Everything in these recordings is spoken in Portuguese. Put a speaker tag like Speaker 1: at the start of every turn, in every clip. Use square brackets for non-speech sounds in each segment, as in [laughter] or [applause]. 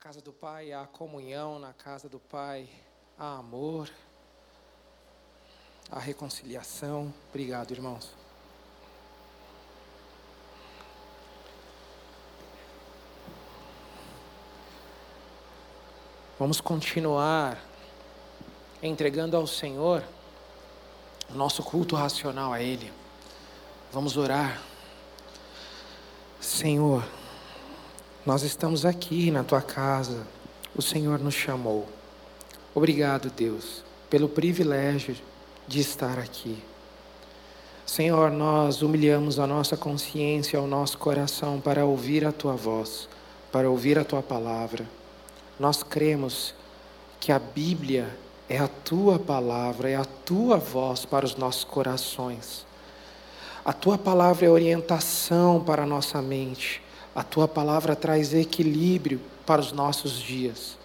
Speaker 1: casa do Pai há comunhão, na casa do Pai há amor, há reconciliação. Obrigado, irmãos. Vamos continuar entregando ao Senhor o nosso culto racional a Ele. Vamos orar. Senhor, nós estamos aqui na tua casa, o Senhor nos chamou. Obrigado, Deus, pelo privilégio de estar aqui. Senhor, nós humilhamos a nossa consciência, o nosso coração para ouvir a tua voz, para ouvir a tua palavra. Nós cremos que a Bíblia é a tua palavra, é a tua voz para os nossos corações. A tua palavra é orientação para a nossa mente. A tua palavra traz equilíbrio para os nossos dias.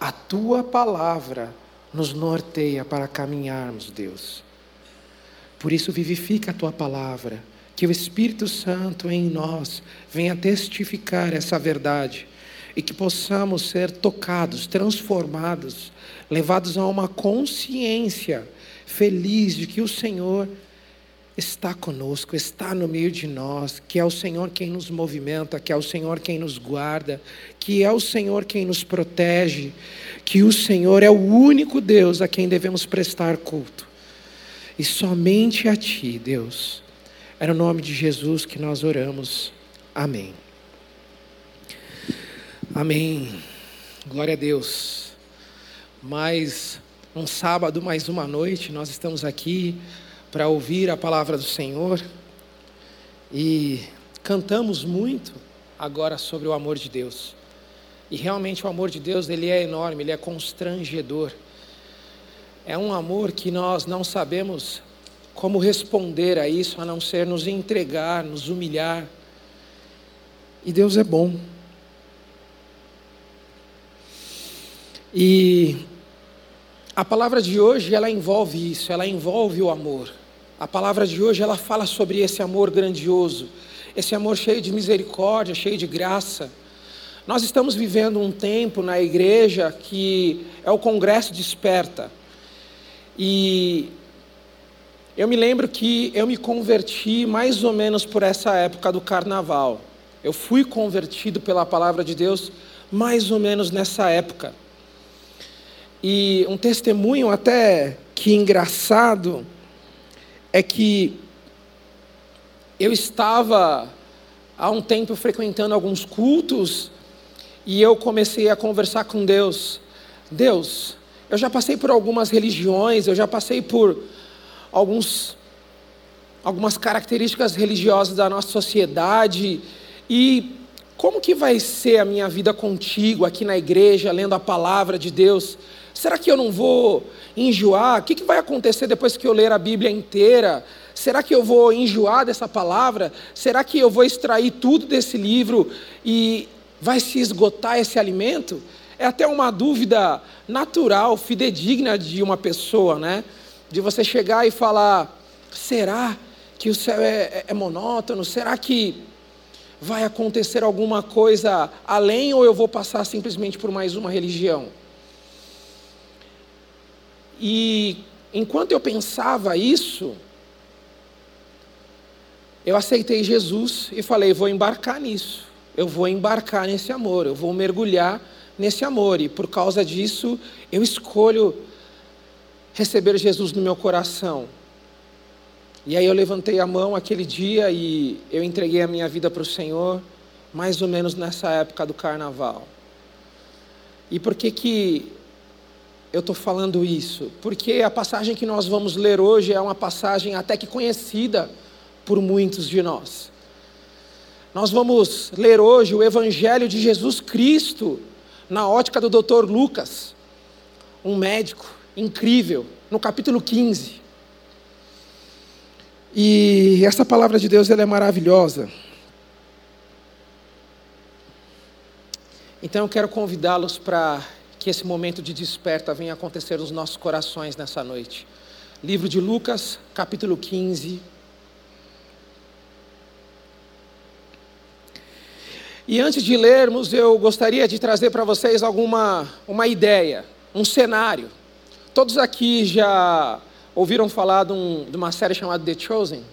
Speaker 1: A tua palavra nos norteia para caminharmos, Deus. Por isso, vivifica a tua palavra, que o Espírito Santo em nós venha testificar essa verdade e que possamos ser tocados, transformados, levados a uma consciência feliz de que o Senhor está conosco, está no meio de nós, que é o Senhor quem nos movimenta, que é o Senhor quem nos guarda, que é o Senhor quem nos protege, que o Senhor é o único Deus a quem devemos prestar culto. E somente a Ti, Deus. É no nome de Jesus que nós oramos. Amém. Amém. Glória a Deus. Mais um sábado, mais uma noite, nós estamos aqui para ouvir a palavra do Senhor e cantamos muito agora sobre o amor de Deus. E realmente o amor de Deus, ele é enorme, ele é constrangedor. É um amor que nós não sabemos como responder a isso, a não ser nos entregar, nos humilhar. E Deus é bom. E a palavra de hoje, ela envolve isso, ela envolve o amor. A palavra de hoje ela fala sobre esse amor grandioso, esse amor cheio de misericórdia, cheio de graça. Nós estamos vivendo um tempo na igreja que é o Congresso Desperta. E eu me lembro que eu me converti mais ou menos por essa época do carnaval. Eu fui convertido pela palavra de Deus mais ou menos nessa época. E um testemunho até que engraçado é que eu estava há um tempo frequentando alguns cultos e eu comecei a conversar com Deus. Deus, eu já passei por algumas religiões, eu já passei por alguns algumas características religiosas da nossa sociedade e como que vai ser a minha vida contigo aqui na igreja, lendo a palavra de Deus? Será que eu não vou enjoar? O que, que vai acontecer depois que eu ler a Bíblia inteira? Será que eu vou enjoar dessa palavra? Será que eu vou extrair tudo desse livro e vai se esgotar esse alimento? É até uma dúvida natural, fidedigna de uma pessoa, né? De você chegar e falar: será que o céu é, é, é monótono? Será que vai acontecer alguma coisa além ou eu vou passar simplesmente por mais uma religião? E enquanto eu pensava isso, eu aceitei Jesus e falei: vou embarcar nisso, eu vou embarcar nesse amor, eu vou mergulhar nesse amor, e por causa disso eu escolho receber Jesus no meu coração. E aí eu levantei a mão aquele dia e eu entreguei a minha vida para o Senhor, mais ou menos nessa época do carnaval. E por que que eu estou falando isso? Porque a passagem que nós vamos ler hoje é uma passagem até que conhecida por muitos de nós. Nós vamos ler hoje o Evangelho de Jesus Cristo na ótica do Dr. Lucas, um médico incrível, no capítulo 15. E essa palavra de Deus ela é maravilhosa. Então eu quero convidá-los para que esse momento de desperta venha acontecer nos nossos corações nessa noite. Livro de Lucas, capítulo 15. E antes de lermos, eu gostaria de trazer para vocês alguma uma ideia, um cenário. Todos aqui já ouviram falar de, um, de uma série chamada The Chosen?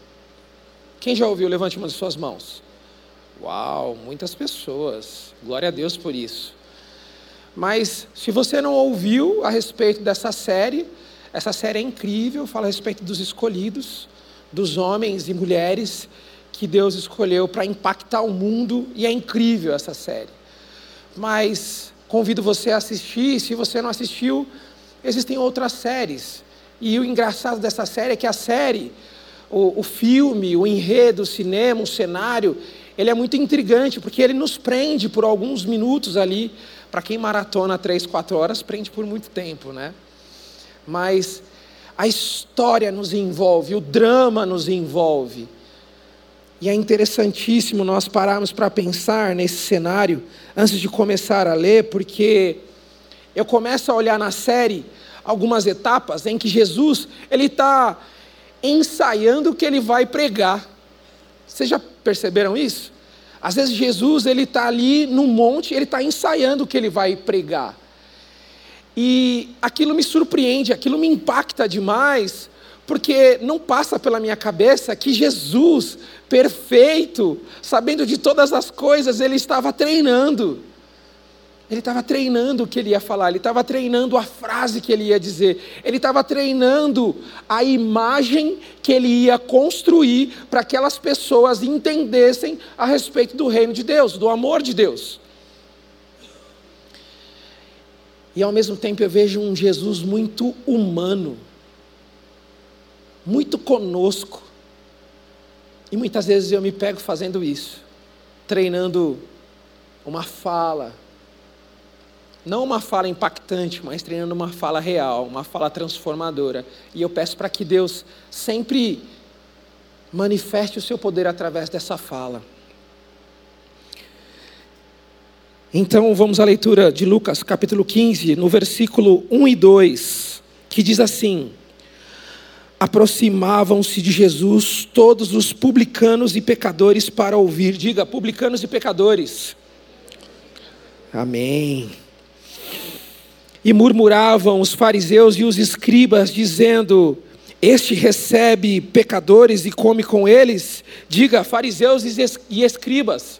Speaker 1: Quem já ouviu? Levante uma de suas mãos. Uau, muitas pessoas. Glória a Deus por isso. Mas se você não ouviu a respeito dessa série, essa série é incrível, fala a respeito dos escolhidos, dos homens e mulheres que Deus escolheu para impactar o mundo, e é incrível essa série. Mas convido você a assistir, se você não assistiu, existem outras séries. E o engraçado dessa série é que a série, o, o filme, o enredo, o cinema, o cenário, ele é muito intrigante, porque ele nos prende por alguns minutos ali. Para quem maratona três, quatro horas, prende por muito tempo, né? Mas a história nos envolve, o drama nos envolve. E é interessantíssimo nós pararmos para pensar nesse cenário antes de começar a ler, porque eu começo a olhar na série algumas etapas em que Jesus ele está ensaiando o que ele vai pregar. Vocês já perceberam isso? Às vezes Jesus ele está ali no monte, ele está ensaiando o que ele vai pregar. E aquilo me surpreende, aquilo me impacta demais, porque não passa pela minha cabeça que Jesus, perfeito, sabendo de todas as coisas, ele estava treinando. Ele estava treinando o que ele ia falar, ele estava treinando a frase que ele ia dizer, ele estava treinando a imagem que ele ia construir para que aquelas pessoas entendessem a respeito do reino de Deus, do amor de Deus. E ao mesmo tempo eu vejo um Jesus muito humano muito conosco. E muitas vezes eu me pego fazendo isso, treinando uma fala, não uma fala impactante, mas treinando uma fala real, uma fala transformadora. E eu peço para que Deus sempre manifeste o seu poder através dessa fala. Então vamos à leitura de Lucas capítulo 15, no versículo 1 e 2, que diz assim: aproximavam-se de Jesus todos os publicanos e pecadores para ouvir. Diga, publicanos e pecadores. Amém. E murmuravam os fariseus e os escribas, dizendo: Este recebe pecadores e come com eles. Diga, fariseus e escribas.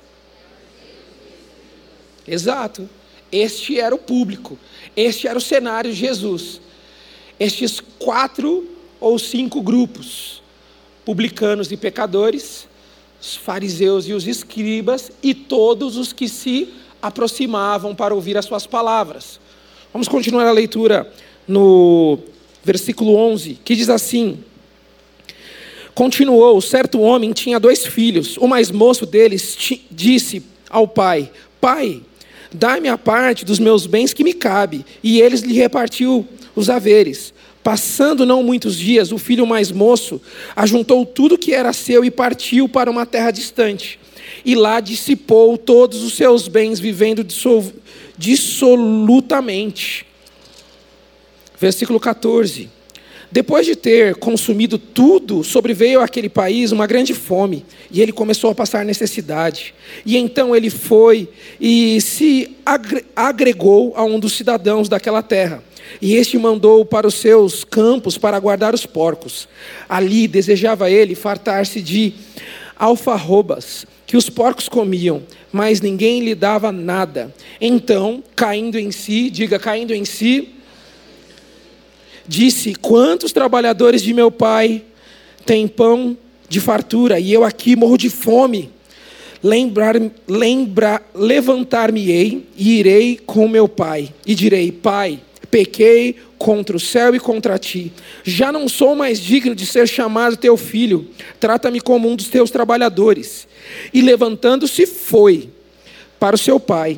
Speaker 1: Exato. Este era o público. Este era o cenário de Jesus. Estes quatro ou cinco grupos: publicanos e pecadores, os fariseus e os escribas e todos os que se aproximavam para ouvir as suas palavras. Vamos continuar a leitura no versículo 11, que diz assim: Continuou, certo homem tinha dois filhos. O mais moço deles disse ao pai: Pai, dá-me a parte dos meus bens que me cabe. E eles lhe repartiu os haveres. Passando não muitos dias, o filho mais moço ajuntou tudo que era seu e partiu para uma terra distante. E lá dissipou todos os seus bens, vivendo dissolutamente. Versículo 14. Depois de ter consumido tudo, sobreveio àquele país uma grande fome, e ele começou a passar necessidade. E então ele foi e se agregou a um dos cidadãos daquela terra e este mandou para os seus campos para guardar os porcos. Ali desejava ele fartar-se de alfarrobas que os porcos comiam, mas ninguém lhe dava nada. Então, caindo em si, diga caindo em si, disse: Quantos trabalhadores de meu pai têm pão de fartura e eu aqui morro de fome? Lembrar, lembra, levantar-me-ei e irei com meu pai e direi: Pai, Pequei contra o céu e contra ti. Já não sou mais digno de ser chamado teu filho. Trata-me como um dos teus trabalhadores. E levantando-se, foi para o seu pai.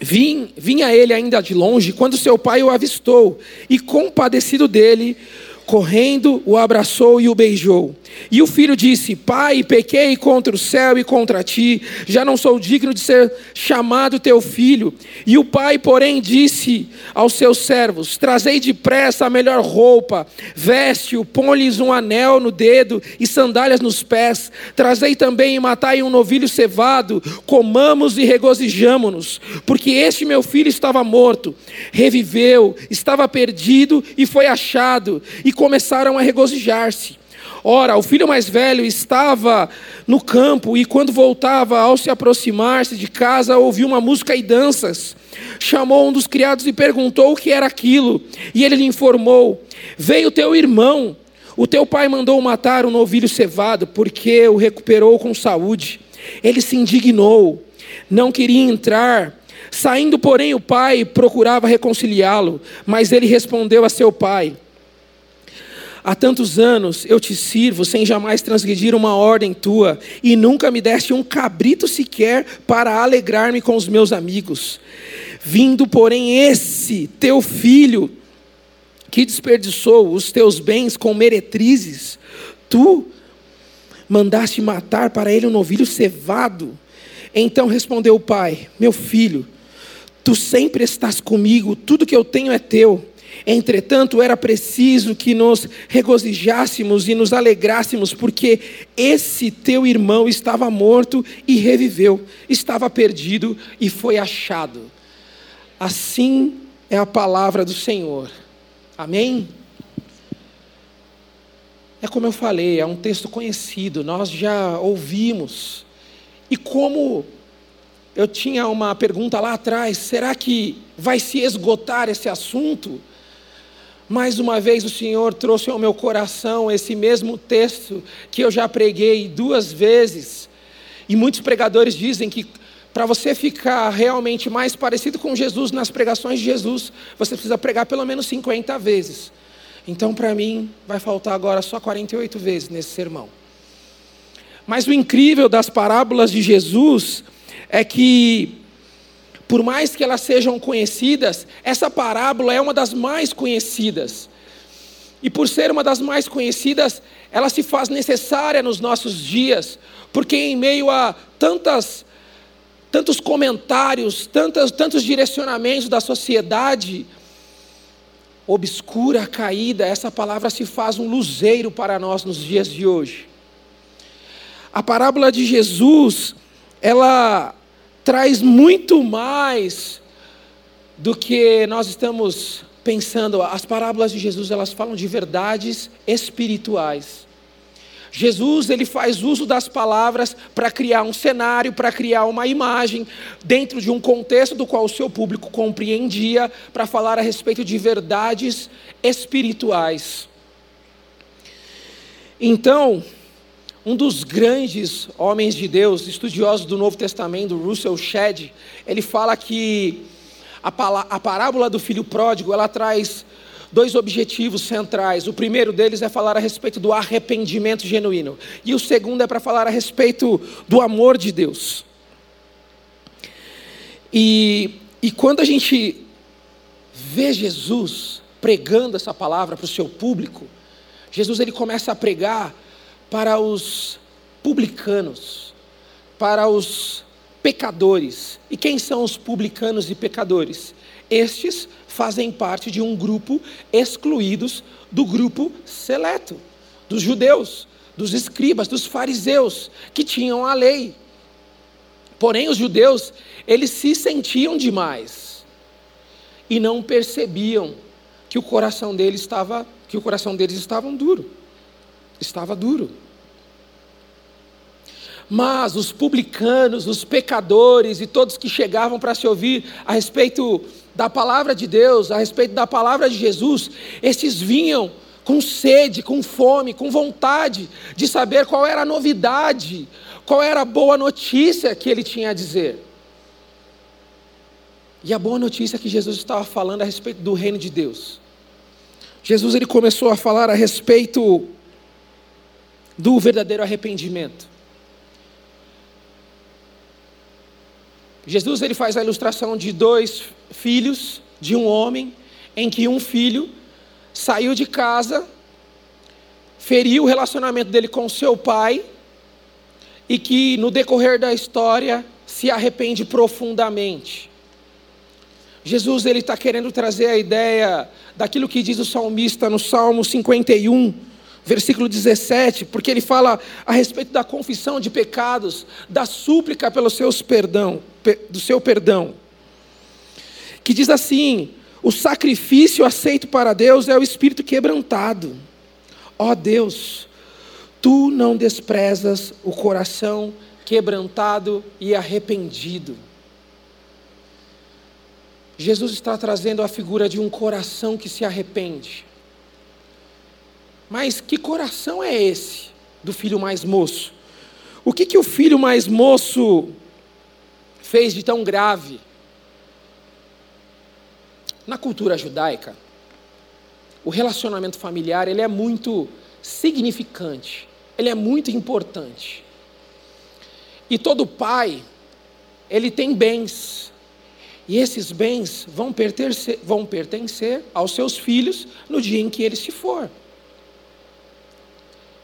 Speaker 1: Vim, vinha ele ainda de longe, quando seu pai o avistou, e compadecido dele, Correndo, o abraçou e o beijou. E o filho disse: Pai, pequei contra o céu e contra ti, já não sou digno de ser chamado teu filho. E o pai, porém, disse aos seus servos: Trazei depressa a melhor roupa, veste-o, põe-lhes um anel no dedo e sandálias nos pés. Trazei também e matai um novilho cevado, comamos e regozijamo-nos, porque este meu filho estava morto, reviveu, estava perdido e foi achado. E começaram a regozijar-se. Ora, o filho mais velho estava no campo e, quando voltava, ao se aproximar-se de casa, ouviu uma música e danças. Chamou um dos criados e perguntou o que era aquilo. E ele lhe informou: Veio teu irmão. O teu pai mandou matar um novilho cevado, porque o recuperou com saúde. Ele se indignou, não queria entrar. Saindo, porém, o pai procurava reconciliá-lo, mas ele respondeu a seu pai: Há tantos anos eu te sirvo sem jamais transgredir uma ordem tua, e nunca me deste um cabrito sequer para alegrar-me com os meus amigos. Vindo, porém, esse teu filho, que desperdiçou os teus bens com meretrizes, tu mandaste matar para ele um novilho cevado. Então respondeu o pai: Meu filho, tu sempre estás comigo, tudo que eu tenho é teu. Entretanto, era preciso que nos regozijássemos e nos alegrássemos, porque esse teu irmão estava morto e reviveu, estava perdido e foi achado. Assim é a palavra do Senhor. Amém? É como eu falei, é um texto conhecido, nós já ouvimos. E como eu tinha uma pergunta lá atrás: será que vai se esgotar esse assunto? Mais uma vez o Senhor trouxe ao meu coração esse mesmo texto que eu já preguei duas vezes. E muitos pregadores dizem que para você ficar realmente mais parecido com Jesus nas pregações de Jesus, você precisa pregar pelo menos 50 vezes. Então, para mim, vai faltar agora só 48 vezes nesse sermão. Mas o incrível das parábolas de Jesus é que por mais que elas sejam conhecidas, essa parábola é uma das mais conhecidas. E por ser uma das mais conhecidas, ela se faz necessária nos nossos dias, porque em meio a tantas tantos comentários, tantos, tantos direcionamentos da sociedade obscura, caída, essa palavra se faz um luzeiro para nós nos dias de hoje. A parábola de Jesus, ela traz muito mais do que nós estamos pensando. As parábolas de Jesus, elas falam de verdades espirituais. Jesus, ele faz uso das palavras para criar um cenário, para criar uma imagem, dentro de um contexto do qual o seu público compreendia, para falar a respeito de verdades espirituais. Então, um dos grandes homens de Deus, estudiosos do Novo Testamento, Russell Shedd, ele fala que a, parábola do filho pródigo, ela traz dois objetivos centrais. O primeiro deles é falar a respeito do arrependimento genuíno. E o segundo é para falar a respeito do amor de Deus. E, e quando a gente vê Jesus pregando essa palavra para o seu público, Jesus ele começa a pregar para os publicanos, para os pecadores. E quem são os publicanos e pecadores? Estes fazem parte de um grupo excluídos do grupo seleto, dos judeus, dos escribas, dos fariseus, que tinham a lei. Porém, os judeus, eles se sentiam demais e não percebiam que o coração deles estava, que o coração deles estava duro estava duro. Mas os publicanos, os pecadores e todos que chegavam para se ouvir a respeito da palavra de Deus, a respeito da palavra de Jesus, esses vinham com sede, com fome, com vontade de saber qual era a novidade, qual era a boa notícia que ele tinha a dizer. E a boa notícia é que Jesus estava falando a respeito do reino de Deus. Jesus ele começou a falar a respeito do verdadeiro arrependimento. Jesus ele faz a ilustração de dois filhos de um homem, em que um filho saiu de casa feriu o relacionamento dele com seu pai e que no decorrer da história se arrepende profundamente. Jesus ele está querendo trazer a ideia daquilo que diz o salmista no Salmo 51, versículo 17, porque ele fala a respeito da confissão de pecados, da súplica pelo seus perdão, do seu perdão. Que diz assim: o sacrifício aceito para Deus é o espírito quebrantado. Ó oh Deus, tu não desprezas o coração quebrantado e arrependido. Jesus está trazendo a figura de um coração que se arrepende. Mas que coração é esse do filho mais moço? O que, que o filho mais moço fez de tão grave? Na cultura judaica, o relacionamento familiar ele é muito significante, ele é muito importante. E todo pai, ele tem bens, e esses bens vão pertencer, vão pertencer aos seus filhos no dia em que ele se for.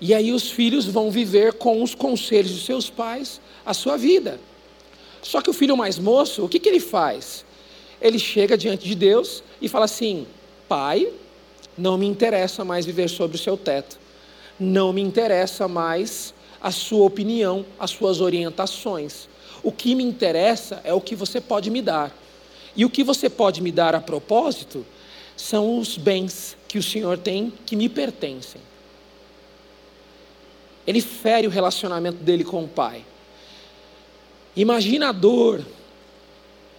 Speaker 1: E aí os filhos vão viver com os conselhos de seus pais a sua vida. Só que o filho mais moço, o que, que ele faz? Ele chega diante de Deus e fala assim: Pai, não me interessa mais viver sobre o seu teto. Não me interessa mais a sua opinião, as suas orientações. O que me interessa é o que você pode me dar. E o que você pode me dar a propósito são os bens que o Senhor tem que me pertencem. Ele fere o relacionamento dele com o pai. Imagina a dor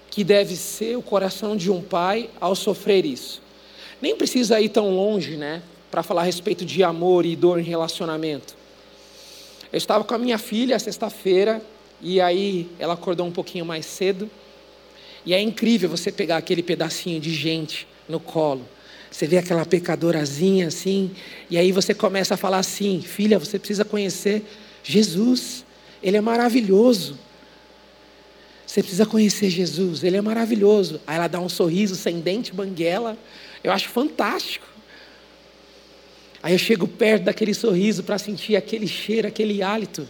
Speaker 1: que deve ser o coração de um pai ao sofrer isso. Nem precisa ir tão longe, né, para falar a respeito de amor e dor em relacionamento. Eu estava com a minha filha sexta-feira e aí ela acordou um pouquinho mais cedo. E é incrível você pegar aquele pedacinho de gente no colo. Você vê aquela pecadorazinha assim, e aí você começa a falar assim: filha, você precisa conhecer Jesus, Ele é maravilhoso. Você precisa conhecer Jesus, Ele é maravilhoso. Aí ela dá um sorriso sem dente, banguela. Eu acho fantástico. Aí eu chego perto daquele sorriso para sentir aquele cheiro, aquele hálito.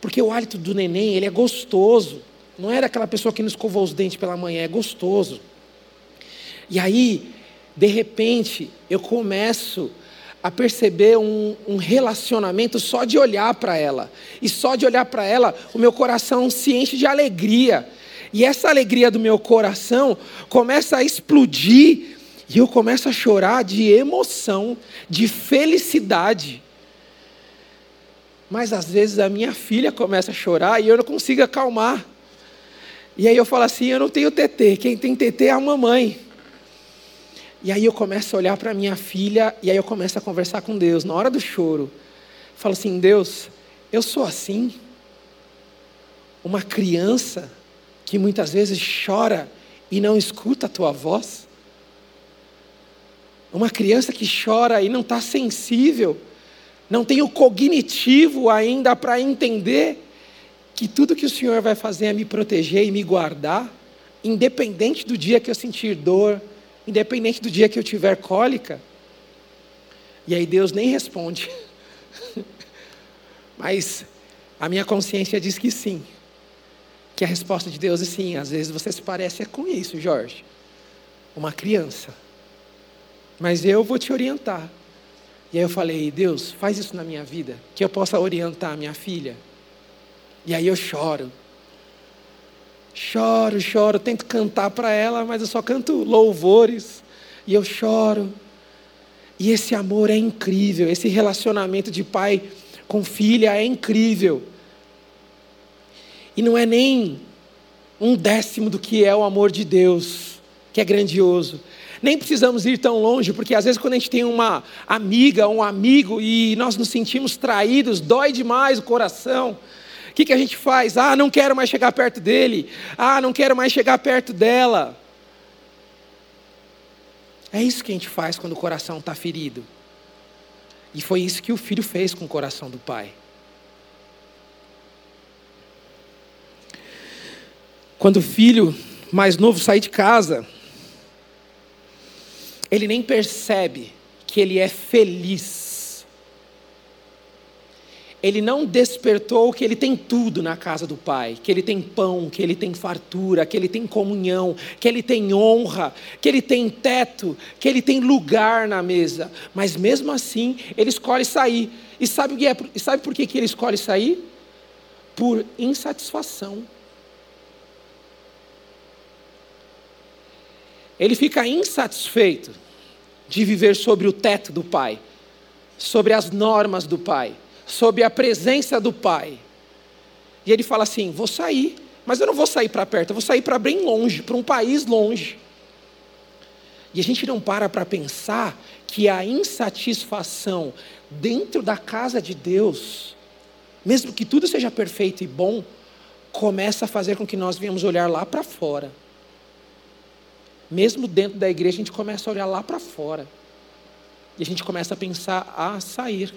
Speaker 1: Porque o hálito do neném, ele é gostoso. Não era aquela pessoa que nos escovou os dentes pela manhã, é gostoso. E aí, de repente, eu começo a perceber um, um relacionamento só de olhar para ela. E só de olhar para ela, o meu coração se enche de alegria. E essa alegria do meu coração começa a explodir. E eu começo a chorar de emoção, de felicidade. Mas às vezes a minha filha começa a chorar e eu não consigo acalmar. E aí eu falo assim: eu não tenho TT, quem tem TT é a mamãe. E aí eu começo a olhar para minha filha e aí eu começo a conversar com Deus. Na hora do choro, falo assim: Deus, eu sou assim. Uma criança que muitas vezes chora e não escuta a tua voz. Uma criança que chora e não está sensível, não tem o cognitivo ainda para entender que tudo que o Senhor vai fazer é me proteger e me guardar, independente do dia que eu sentir dor, independente do dia que eu tiver cólica. E aí Deus nem responde. [laughs] Mas a minha consciência diz que sim. Que a resposta de Deus é sim. Às vezes você se parece com isso, Jorge. Uma criança. Mas eu vou te orientar. E aí eu falei, Deus, faz isso na minha vida, que eu possa orientar a minha filha. E aí eu choro. Choro, choro, tento cantar para ela, mas eu só canto louvores. E eu choro. E esse amor é incrível, esse relacionamento de pai com filha é incrível. E não é nem um décimo do que é o amor de Deus, que é grandioso. Nem precisamos ir tão longe, porque às vezes quando a gente tem uma amiga, um amigo e nós nos sentimos traídos, dói demais o coração. O que, que a gente faz? Ah, não quero mais chegar perto dele. Ah, não quero mais chegar perto dela. É isso que a gente faz quando o coração está ferido. E foi isso que o filho fez com o coração do pai. Quando o filho mais novo sai de casa, ele nem percebe que ele é feliz ele não despertou que ele tem tudo na casa do Pai, que ele tem pão, que ele tem fartura, que ele tem comunhão, que ele tem honra, que ele tem teto, que ele tem lugar na mesa. Mas mesmo assim, ele escolhe sair. E sabe, o que é, sabe por que, que ele escolhe sair? Por insatisfação. Ele fica insatisfeito de viver sobre o teto do Pai, sobre as normas do Pai sob a presença do Pai. E ele fala assim: vou sair, mas eu não vou sair para perto, eu vou sair para bem longe, para um país longe. E a gente não para para pensar que a insatisfação dentro da casa de Deus, mesmo que tudo seja perfeito e bom, começa a fazer com que nós venhamos olhar lá para fora. Mesmo dentro da igreja, a gente começa a olhar lá para fora. E a gente começa a pensar a sair.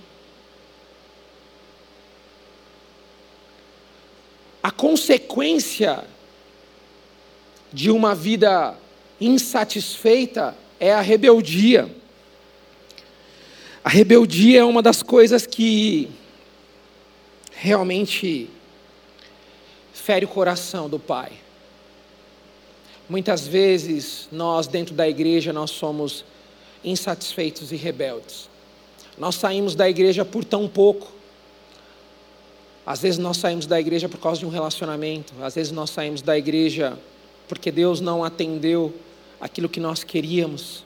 Speaker 1: A consequência de uma vida insatisfeita é a rebeldia. A rebeldia é uma das coisas que realmente fere o coração do pai. Muitas vezes nós dentro da igreja nós somos insatisfeitos e rebeldes. Nós saímos da igreja por tão pouco. Às vezes nós saímos da igreja por causa de um relacionamento, às vezes nós saímos da igreja porque Deus não atendeu aquilo que nós queríamos.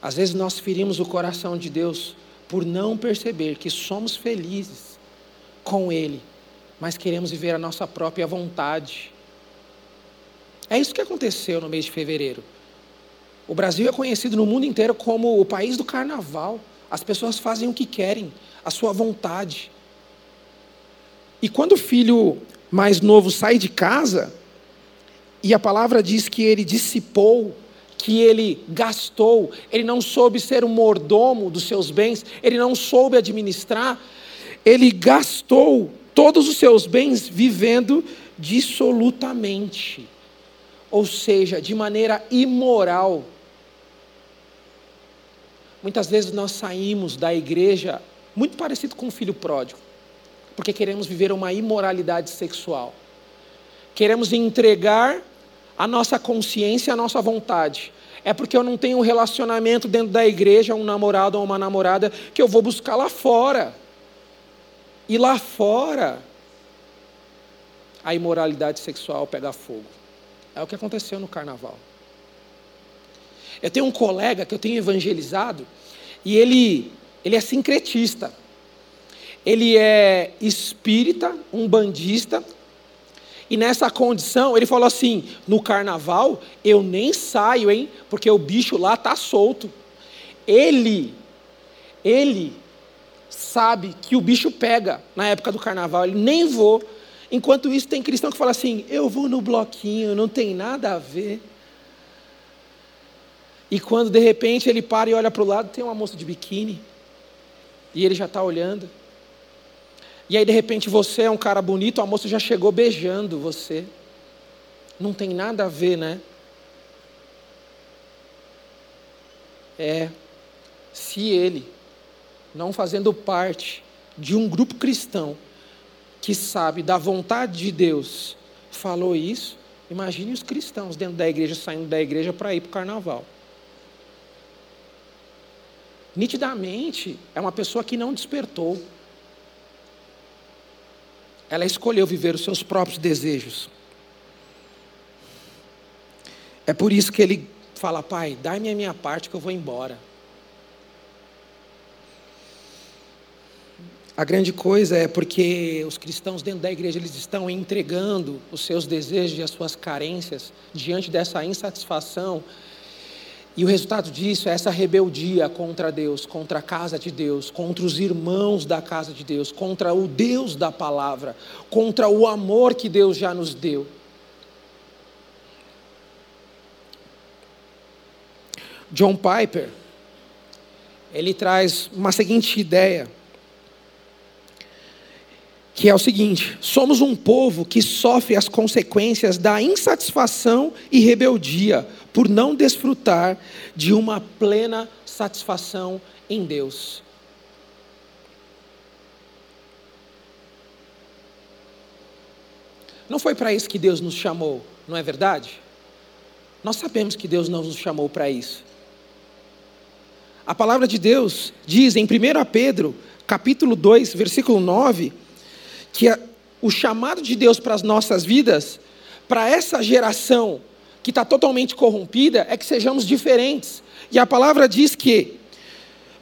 Speaker 1: Às vezes nós ferimos o coração de Deus por não perceber que somos felizes com Ele, mas queremos viver a nossa própria vontade. É isso que aconteceu no mês de fevereiro. O Brasil é conhecido no mundo inteiro como o país do carnaval. As pessoas fazem o que querem, a sua vontade. E quando o filho mais novo sai de casa, e a palavra diz que ele dissipou, que ele gastou, ele não soube ser o mordomo dos seus bens, ele não soube administrar, ele gastou todos os seus bens vivendo dissolutamente, ou seja, de maneira imoral. Muitas vezes nós saímos da igreja muito parecido com o filho pródigo porque queremos viver uma imoralidade sexual. Queremos entregar a nossa consciência, a nossa vontade. É porque eu não tenho um relacionamento dentro da igreja, um namorado ou uma namorada, que eu vou buscar lá fora. E lá fora, a imoralidade sexual pega fogo. É o que aconteceu no carnaval. Eu tenho um colega que eu tenho evangelizado, e ele, ele é sincretista ele é espírita, um bandista, e nessa condição, ele falou assim: no carnaval eu nem saio, hein? Porque o bicho lá tá solto. Ele, ele sabe que o bicho pega na época do carnaval, ele nem vou. Enquanto isso, tem cristão que fala assim: eu vou no bloquinho, não tem nada a ver. E quando de repente ele para e olha para o lado, tem uma moça de biquíni, e ele já está olhando. E aí, de repente, você é um cara bonito, a moça já chegou beijando você. Não tem nada a ver, né? É, se ele, não fazendo parte de um grupo cristão que sabe da vontade de Deus, falou isso, imagine os cristãos dentro da igreja, saindo da igreja para ir para o carnaval. Nitidamente, é uma pessoa que não despertou. Ela escolheu viver os seus próprios desejos. É por isso que ele fala: Pai, dá-me a minha parte que eu vou embora. A grande coisa é porque os cristãos dentro da igreja eles estão entregando os seus desejos e as suas carências diante dessa insatisfação e o resultado disso é essa rebeldia contra Deus, contra a casa de Deus, contra os irmãos da casa de Deus, contra o Deus da palavra, contra o amor que Deus já nos deu. John Piper, ele traz uma seguinte ideia, que é o seguinte: somos um povo que sofre as consequências da insatisfação e rebeldia por não desfrutar de uma plena satisfação em Deus. Não foi para isso que Deus nos chamou, não é verdade? Nós sabemos que Deus não nos chamou para isso. A palavra de Deus diz em 1 Pedro, capítulo 2, versículo 9, que a, o chamado de Deus para as nossas vidas, para essa geração que está totalmente corrompida, é que sejamos diferentes. E a palavra diz que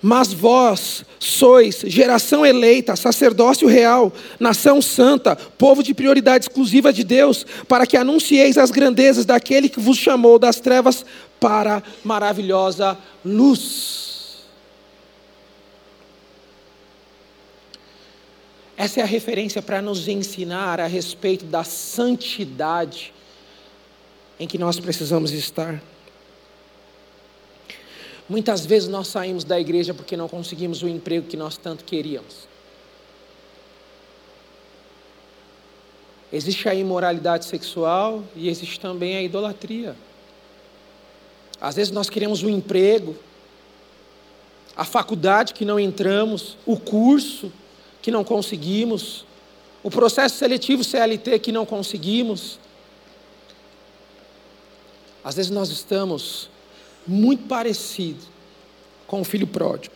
Speaker 1: mas vós sois geração eleita, sacerdócio real, nação santa, povo de prioridade exclusiva de Deus, para que anuncieis as grandezas daquele que vos chamou das trevas para maravilhosa luz. Essa é a referência para nos ensinar a respeito da santidade em que nós precisamos estar. Muitas vezes nós saímos da igreja porque não conseguimos o emprego que nós tanto queríamos. Existe a imoralidade sexual e existe também a idolatria. Às vezes nós queremos um emprego, a faculdade que não entramos, o curso que não conseguimos, o processo seletivo CLT que não conseguimos. Às vezes nós estamos muito parecido com o filho pródigo.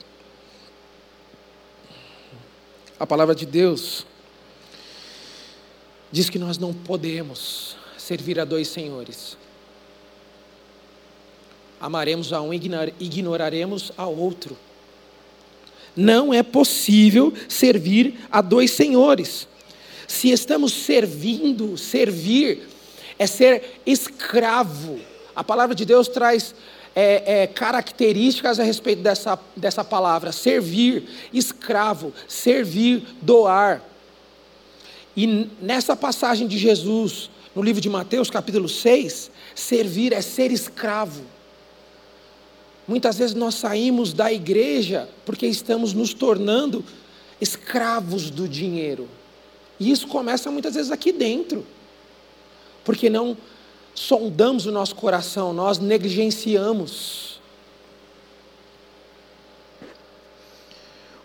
Speaker 1: A palavra de Deus diz que nós não podemos servir a dois senhores. Amaremos a um e ignoraremos a outro. Não é possível servir a dois senhores. Se estamos servindo, servir é ser escravo. A palavra de Deus traz é, é, características a respeito dessa, dessa palavra: servir, escravo, servir, doar. E nessa passagem de Jesus, no livro de Mateus, capítulo 6, servir é ser escravo. Muitas vezes nós saímos da igreja porque estamos nos tornando escravos do dinheiro. E isso começa muitas vezes aqui dentro. Porque não sondamos o nosso coração, nós negligenciamos.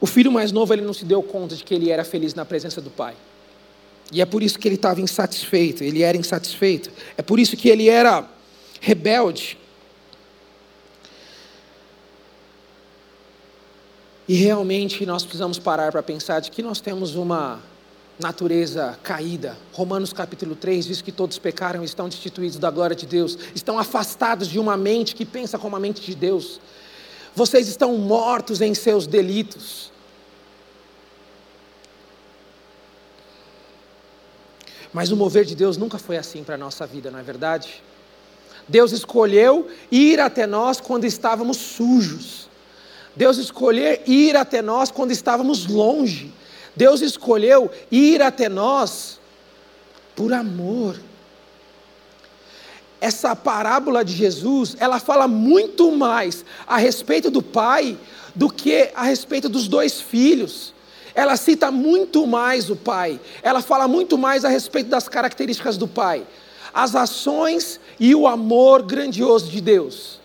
Speaker 1: O filho mais novo ele não se deu conta de que ele era feliz na presença do pai. E é por isso que ele estava insatisfeito, ele era insatisfeito. É por isso que ele era rebelde. E realmente nós precisamos parar para pensar de que nós temos uma natureza caída. Romanos capítulo 3 diz que todos pecaram e estão destituídos da glória de Deus, estão afastados de uma mente que pensa como a mente de Deus. Vocês estão mortos em seus delitos. Mas o mover de Deus nunca foi assim para a nossa vida, não é verdade? Deus escolheu ir até nós quando estávamos sujos. Deus escolheu ir até nós quando estávamos longe. Deus escolheu ir até nós por amor. Essa parábola de Jesus, ela fala muito mais a respeito do pai do que a respeito dos dois filhos. Ela cita muito mais o pai, ela fala muito mais a respeito das características do pai, as ações e o amor grandioso de Deus.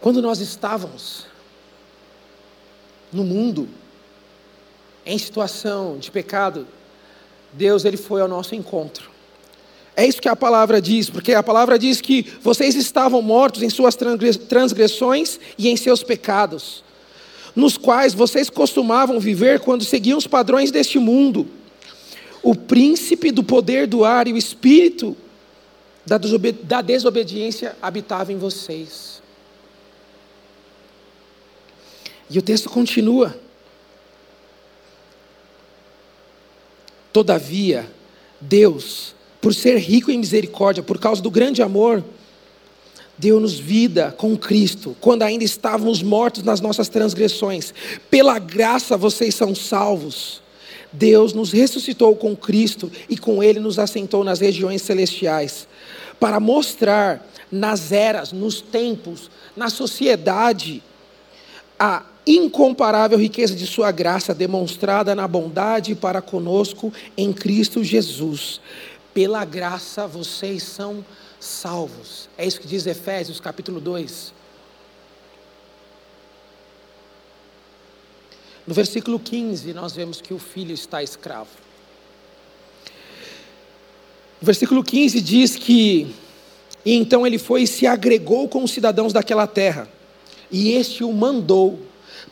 Speaker 1: Quando nós estávamos no mundo, em situação de pecado, Deus ele foi ao nosso encontro. É isso que a palavra diz, porque a palavra diz que vocês estavam mortos em suas transgressões e em seus pecados, nos quais vocês costumavam viver quando seguiam os padrões deste mundo. O príncipe do poder do ar e o espírito da desobediência habitava em vocês. E o texto continua. Todavia, Deus, por ser rico em misericórdia, por causa do grande amor, deu-nos vida com Cristo, quando ainda estávamos mortos nas nossas transgressões. Pela graça vocês são salvos. Deus nos ressuscitou com Cristo e com Ele nos assentou nas regiões celestiais, para mostrar nas eras, nos tempos, na sociedade, a incomparável riqueza de Sua graça demonstrada na bondade para conosco em Cristo Jesus. Pela graça vocês são salvos. É isso que diz Efésios capítulo 2. No versículo 15, nós vemos que o filho está escravo. O versículo 15 diz que e então ele foi e se agregou com os cidadãos daquela terra, e este o mandou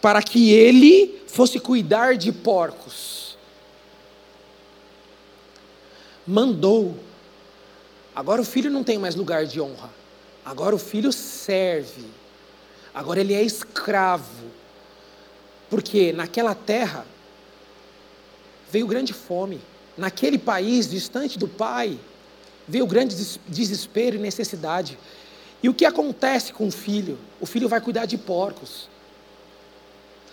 Speaker 1: para que ele fosse cuidar de porcos. Mandou. Agora o filho não tem mais lugar de honra. Agora o filho serve. Agora ele é escravo. Porque naquela terra veio grande fome. Naquele país distante do pai, veio grande desespero e necessidade. E o que acontece com o filho? O filho vai cuidar de porcos.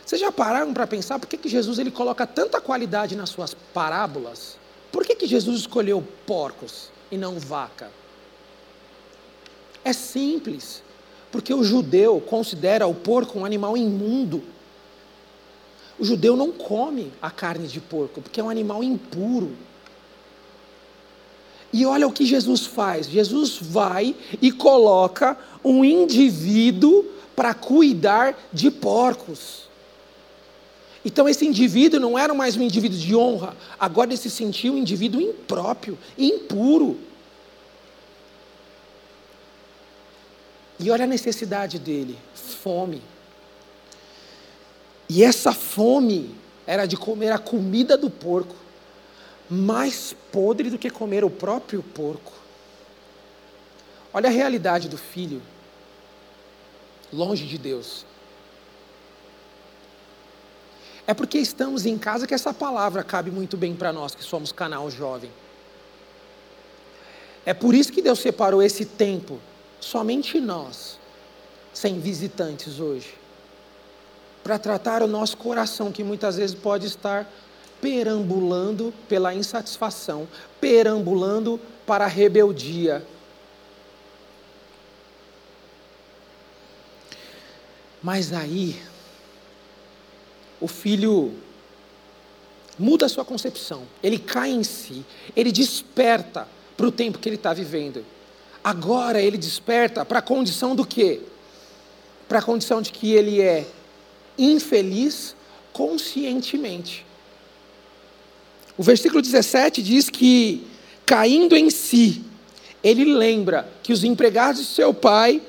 Speaker 1: Vocês já pararam para pensar por que, que Jesus ele coloca tanta qualidade nas suas parábolas? Por que, que Jesus escolheu porcos e não vaca? É simples, porque o judeu considera o porco um animal imundo. O judeu não come a carne de porco, porque é um animal impuro. E olha o que Jesus faz: Jesus vai e coloca um indivíduo para cuidar de porcos. Então esse indivíduo não era mais um indivíduo de honra, agora ele se sentiu um indivíduo impróprio, impuro. E olha a necessidade dele: fome. E essa fome era de comer a comida do porco mais podre do que comer o próprio porco. Olha a realidade do filho, longe de Deus. É porque estamos em casa que essa palavra cabe muito bem para nós que somos canal jovem. É por isso que Deus separou esse tempo, somente nós, sem visitantes hoje, para tratar o nosso coração que muitas vezes pode estar perambulando pela insatisfação, perambulando para a rebeldia. Mas aí, o filho muda a sua concepção, ele cai em si, ele desperta para o tempo que ele está vivendo. Agora ele desperta para a condição do quê? Para a condição de que ele é infeliz conscientemente. O versículo 17 diz que, caindo em si, ele lembra que os empregados de seu pai,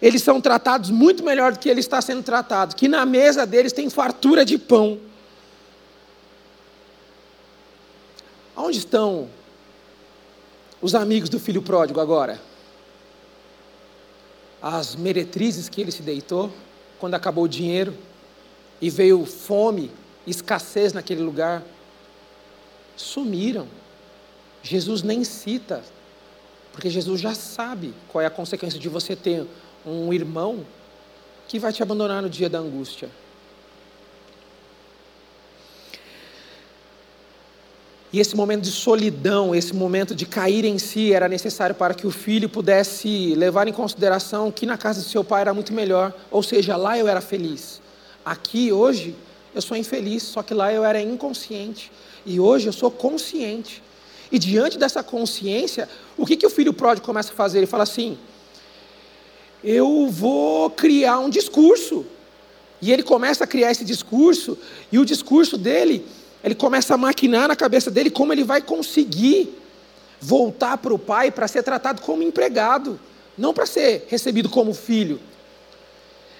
Speaker 1: eles são tratados muito melhor do que ele está sendo tratado, que na mesa deles tem fartura de pão. Onde estão os amigos do filho pródigo agora? As meretrizes que ele se deitou quando acabou o dinheiro e veio fome, escassez naquele lugar sumiram. Jesus nem cita, porque Jesus já sabe qual é a consequência de você ter um irmão que vai te abandonar no dia da angústia. E esse momento de solidão, esse momento de cair em si, era necessário para que o filho pudesse levar em consideração que na casa de seu pai era muito melhor, ou seja, lá eu era feliz. Aqui, hoje, eu sou infeliz, só que lá eu era inconsciente. E hoje eu sou consciente. E diante dessa consciência, o que, que o filho pródigo começa a fazer? Ele fala assim: eu vou criar um discurso. E ele começa a criar esse discurso, e o discurso dele, ele começa a maquinar na cabeça dele como ele vai conseguir voltar para o pai para ser tratado como empregado, não para ser recebido como filho.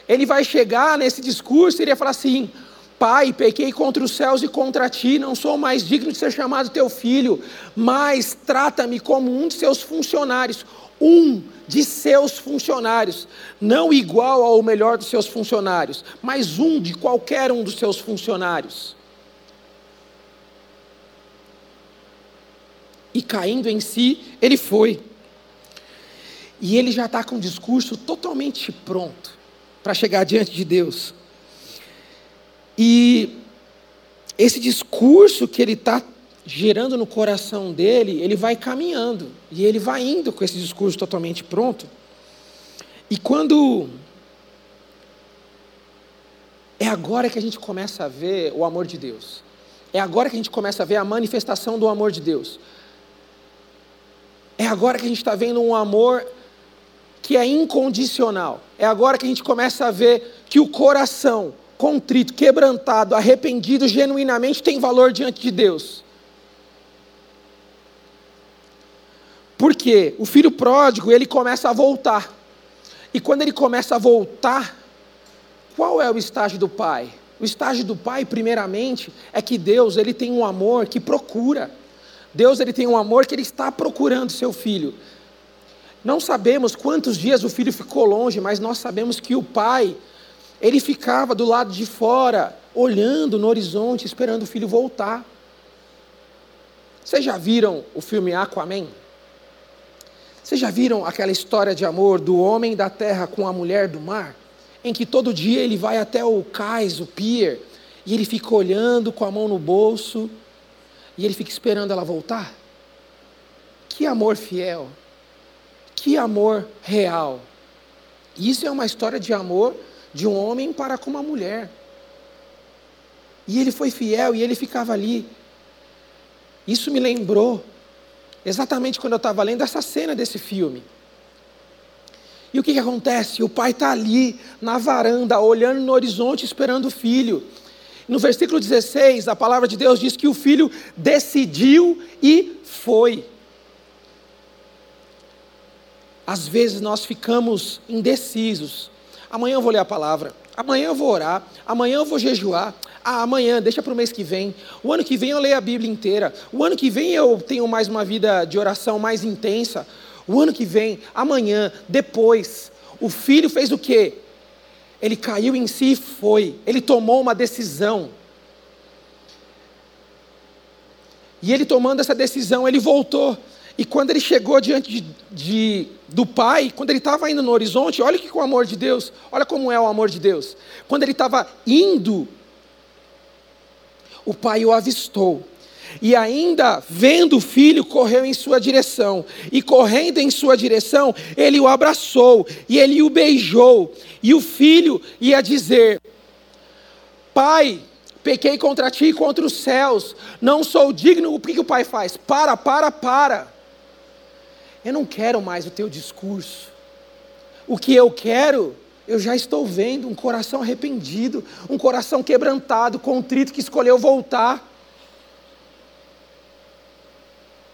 Speaker 1: Ele vai chegar nesse discurso e ele vai falar assim: Pai, pequei contra os céus e contra ti, não sou mais digno de ser chamado teu filho, mas trata-me como um de seus funcionários, um de seus funcionários, não igual ao melhor dos seus funcionários, mas um de qualquer um dos seus funcionários. E caindo em si, ele foi. E ele já está com o discurso totalmente pronto para chegar diante de Deus. E esse discurso que ele está gerando no coração dele, ele vai caminhando. E ele vai indo com esse discurso totalmente pronto. E quando. É agora que a gente começa a ver o amor de Deus. É agora que a gente começa a ver a manifestação do amor de Deus. É agora que a gente está vendo um amor que é incondicional. É agora que a gente começa a ver que o coração contrito, quebrantado, arrependido genuinamente tem valor diante de Deus. Porque o filho pródigo, ele começa a voltar. E quando ele começa a voltar, qual é o estágio do pai? O estágio do pai, primeiramente, é que Deus, ele tem um amor que procura. Deus, ele tem um amor que ele está procurando seu filho. Não sabemos quantos dias o filho ficou longe, mas nós sabemos que o pai, ele ficava do lado de fora, olhando no horizonte, esperando o filho voltar. Vocês já viram o filme Aquaman? Vocês já viram aquela história de amor do homem da terra com a mulher do mar? Em que todo dia ele vai até o cais, o pier, e ele fica olhando com a mão no bolso, e ele fica esperando ela voltar? Que amor fiel, que amor real. Isso é uma história de amor de um homem para com uma mulher. E ele foi fiel e ele ficava ali. Isso me lembrou exatamente quando eu estava lendo essa cena desse filme. E o que, que acontece? O pai está ali na varanda, olhando no horizonte, esperando o filho. No versículo 16, a palavra de Deus diz que o filho decidiu e foi. Às vezes nós ficamos indecisos Amanhã eu vou ler a palavra. Amanhã eu vou orar. Amanhã eu vou jejuar. Ah, amanhã, deixa para o mês que vem. O ano que vem eu leio a Bíblia inteira. O ano que vem eu tenho mais uma vida de oração mais intensa. O ano que vem, amanhã, depois. O filho fez o quê? Ele caiu em si e foi. Ele tomou uma decisão. E ele tomando essa decisão, ele voltou. E quando ele chegou diante de, de, do pai, quando ele estava indo no horizonte, olha que com o amor de Deus, olha como é o amor de Deus. Quando ele estava indo, o pai o avistou. E ainda vendo o filho, correu em sua direção. E correndo em sua direção, ele o abraçou e ele o beijou. E o filho ia dizer: Pai, pequei contra ti e contra os céus, não sou digno. O que, que o pai faz? Para, para, para. Eu não quero mais o teu discurso. O que eu quero, eu já estou vendo um coração arrependido, um coração quebrantado, contrito que escolheu voltar.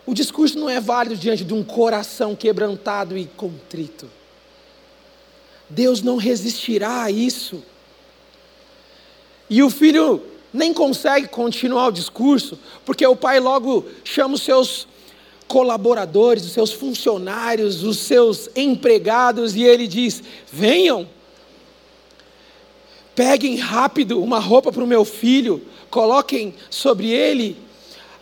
Speaker 1: O discurso não é válido diante de um coração quebrantado e contrito. Deus não resistirá a isso. E o filho nem consegue continuar o discurso, porque o pai logo chama os seus colaboradores, os seus funcionários, os seus empregados, e ele diz: venham, peguem rápido uma roupa para o meu filho, coloquem sobre ele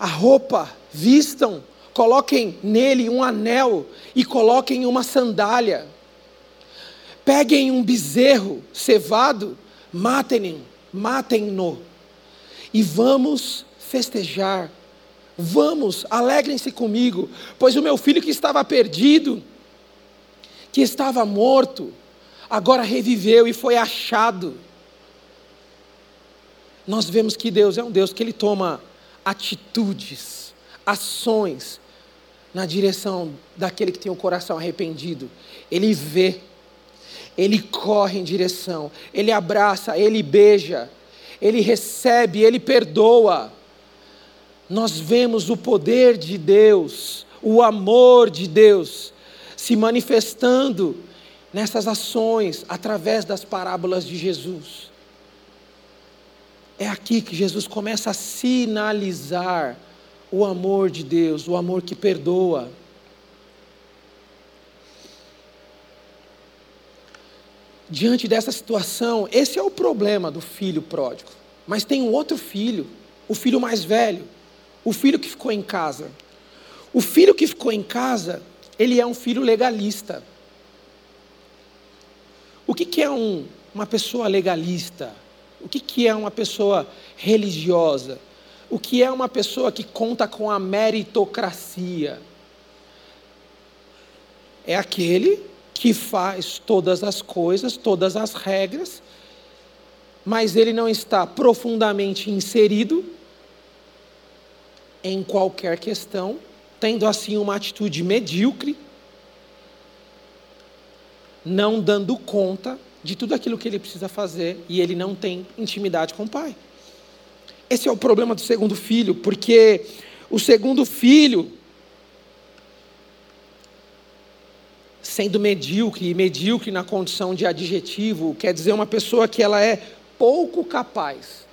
Speaker 1: a roupa, vistam, coloquem nele um anel e coloquem uma sandália. Peguem um bezerro cevado, matem-no, matem-no, e vamos festejar Vamos, alegrem-se comigo, pois o meu filho que estava perdido, que estava morto, agora reviveu e foi achado. Nós vemos que Deus é um Deus que ele toma atitudes, ações na direção daquele que tem o coração arrependido. Ele vê, ele corre em direção, ele abraça, ele beija, ele recebe, ele perdoa nós vemos o poder de Deus, o amor de Deus se manifestando nessas ações através das parábolas de Jesus. É aqui que Jesus começa a sinalizar o amor de Deus, o amor que perdoa. Diante dessa situação, esse é o problema do filho pródigo. Mas tem um outro filho, o filho mais velho, o filho que ficou em casa. O filho que ficou em casa, ele é um filho legalista. O que, que é um, uma pessoa legalista? O que, que é uma pessoa religiosa? O que é uma pessoa que conta com a meritocracia? É aquele que faz todas as coisas, todas as regras, mas ele não está profundamente inserido em qualquer questão, tendo assim uma atitude medíocre, não dando conta de tudo aquilo que ele precisa fazer e ele não tem intimidade com o pai. Esse é o problema do segundo filho, porque o segundo filho, sendo medíocre, e medíocre na condição de adjetivo, quer dizer uma pessoa que ela é pouco capaz,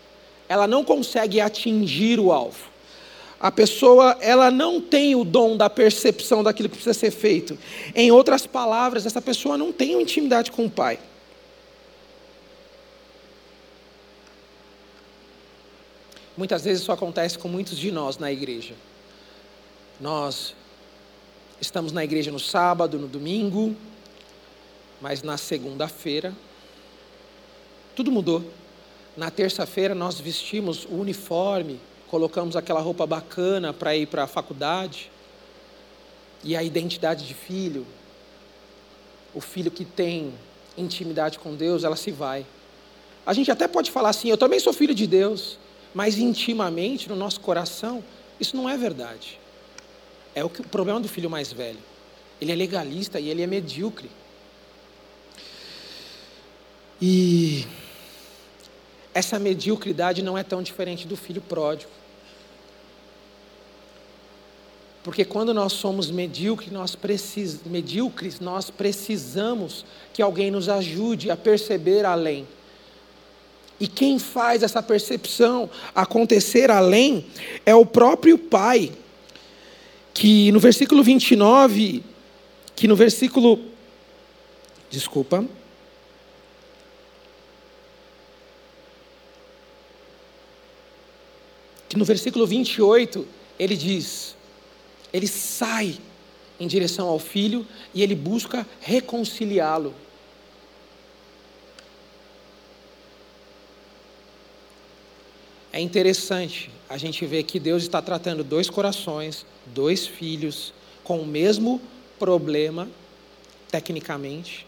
Speaker 1: ela não consegue atingir o alvo. A pessoa, ela não tem o dom da percepção daquilo que precisa ser feito. Em outras palavras, essa pessoa não tem intimidade com o pai. Muitas vezes isso acontece com muitos de nós na igreja. Nós estamos na igreja no sábado, no domingo, mas na segunda-feira tudo mudou. Na terça-feira nós vestimos o uniforme, colocamos aquela roupa bacana para ir para a faculdade. E a identidade de filho, o filho que tem intimidade com Deus, ela se vai. A gente até pode falar assim: eu também sou filho de Deus mas intimamente no nosso coração, isso não é verdade. É o, que, o problema do filho mais velho. Ele é legalista e ele é medíocre. E essa mediocridade não é tão diferente do filho pródigo. Porque quando nós somos medíocres nós, precis, medíocres, nós precisamos que alguém nos ajude a perceber além. E quem faz essa percepção acontecer além é o próprio Pai, que no versículo 29, que no versículo. Desculpa. Que no versículo 28 ele diz: ele sai em direção ao filho e ele busca reconciliá-lo. É interessante a gente ver que Deus está tratando dois corações, dois filhos, com o mesmo problema, tecnicamente,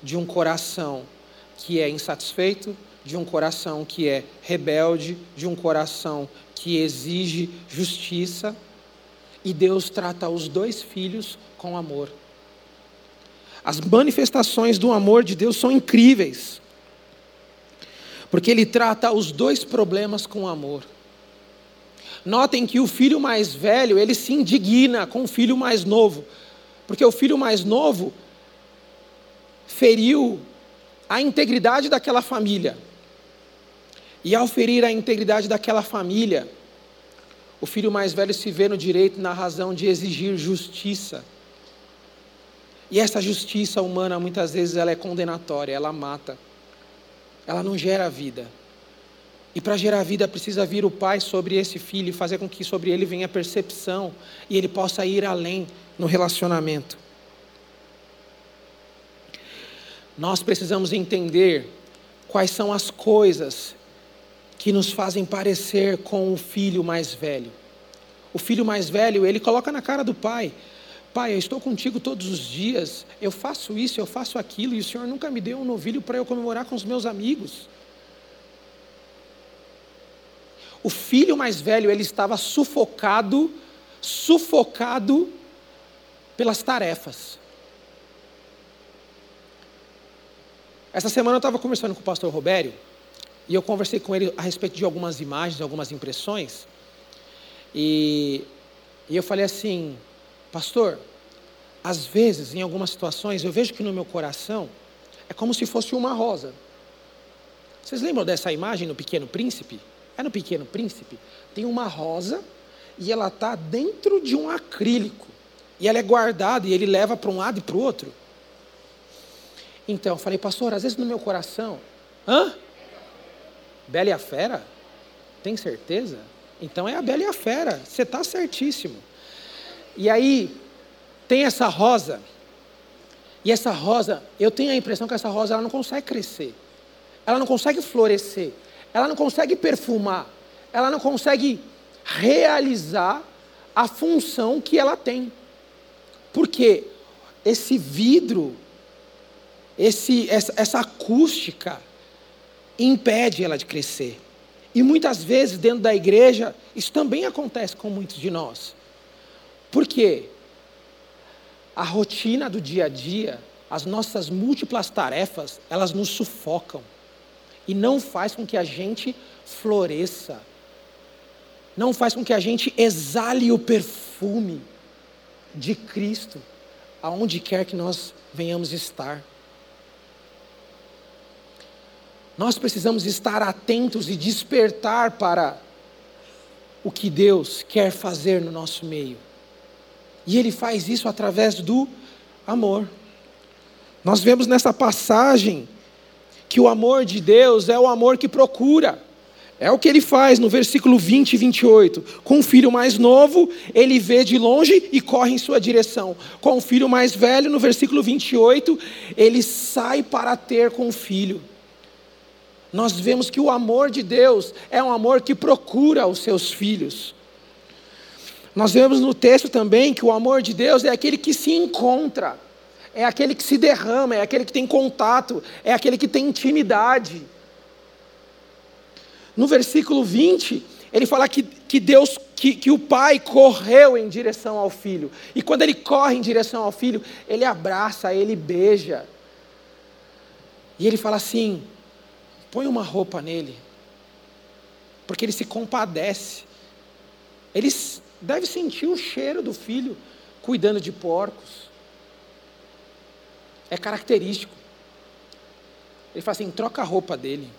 Speaker 1: de um coração que é insatisfeito, de um coração que é rebelde, de um coração que exige justiça, e Deus trata os dois filhos com amor. As manifestações do amor de Deus são incríveis porque ele trata os dois problemas com amor. Notem que o filho mais velho, ele se indigna com o filho mais novo, porque o filho mais novo feriu a integridade daquela família. E ao ferir a integridade daquela família, o filho mais velho se vê no direito, na razão de exigir justiça. E essa justiça humana muitas vezes ela é condenatória, ela mata ela não gera vida. E para gerar vida precisa vir o Pai sobre esse filho e fazer com que sobre ele venha percepção e ele possa ir além no relacionamento. Nós precisamos entender quais são as coisas que nos fazem parecer com o filho mais velho. O filho mais velho, ele coloca na cara do pai: Pai, eu estou contigo todos os dias, eu faço isso, eu faço aquilo, e o Senhor nunca me deu um novilho para eu comemorar com os meus amigos. O filho mais velho, ele estava sufocado, sufocado pelas tarefas. Essa semana eu estava conversando com o pastor Robério, e eu conversei com ele a respeito de algumas imagens, algumas impressões, e, e eu falei assim, pastor, às vezes, em algumas situações, eu vejo que no meu coração é como se fosse uma rosa. Vocês lembram dessa imagem no Pequeno Príncipe? É no Pequeno Príncipe? Tem uma rosa e ela está dentro de um acrílico. E ela é guardada e ele leva para um lado e para o outro. Então, eu falei, pastor, às vezes no meu coração, hã? Bela e a Fera? Tem certeza? Então é a Bela e a Fera, você está certíssimo. E aí, tem essa rosa, e essa rosa, eu tenho a impressão que essa rosa ela não consegue crescer, ela não consegue florescer, ela não consegue perfumar, ela não consegue realizar a função que ela tem. Porque esse vidro, esse, essa, essa acústica, impede ela de crescer. E muitas vezes dentro da igreja, isso também acontece com muitos de nós. Por quê? a rotina do dia a dia, as nossas múltiplas tarefas, elas nos sufocam e não faz com que a gente floresça. Não faz com que a gente exale o perfume de Cristo aonde quer que nós venhamos estar. Nós precisamos estar atentos e despertar para o que Deus quer fazer no nosso meio. E Ele faz isso através do amor. Nós vemos nessa passagem que o amor de Deus é o amor que procura. É o que ele faz no versículo 20 e 28. Com o filho mais novo, ele vê de longe e corre em sua direção. Com o filho mais velho, no versículo 28, ele sai para ter com o filho. Nós vemos que o amor de Deus é um amor que procura os seus filhos. Nós vemos no texto também que o amor de Deus é aquele que se encontra, é aquele que se derrama, é aquele que tem contato, é aquele que tem intimidade. No versículo 20, ele fala que, que Deus, que, que o pai correu em direção ao filho. E quando ele corre em direção ao filho, ele abraça, ele beija. E ele fala assim: põe uma roupa nele, porque ele se compadece. Ele deve sentir o cheiro do filho cuidando de porcos. É característico. Ele fala assim: troca a roupa dele.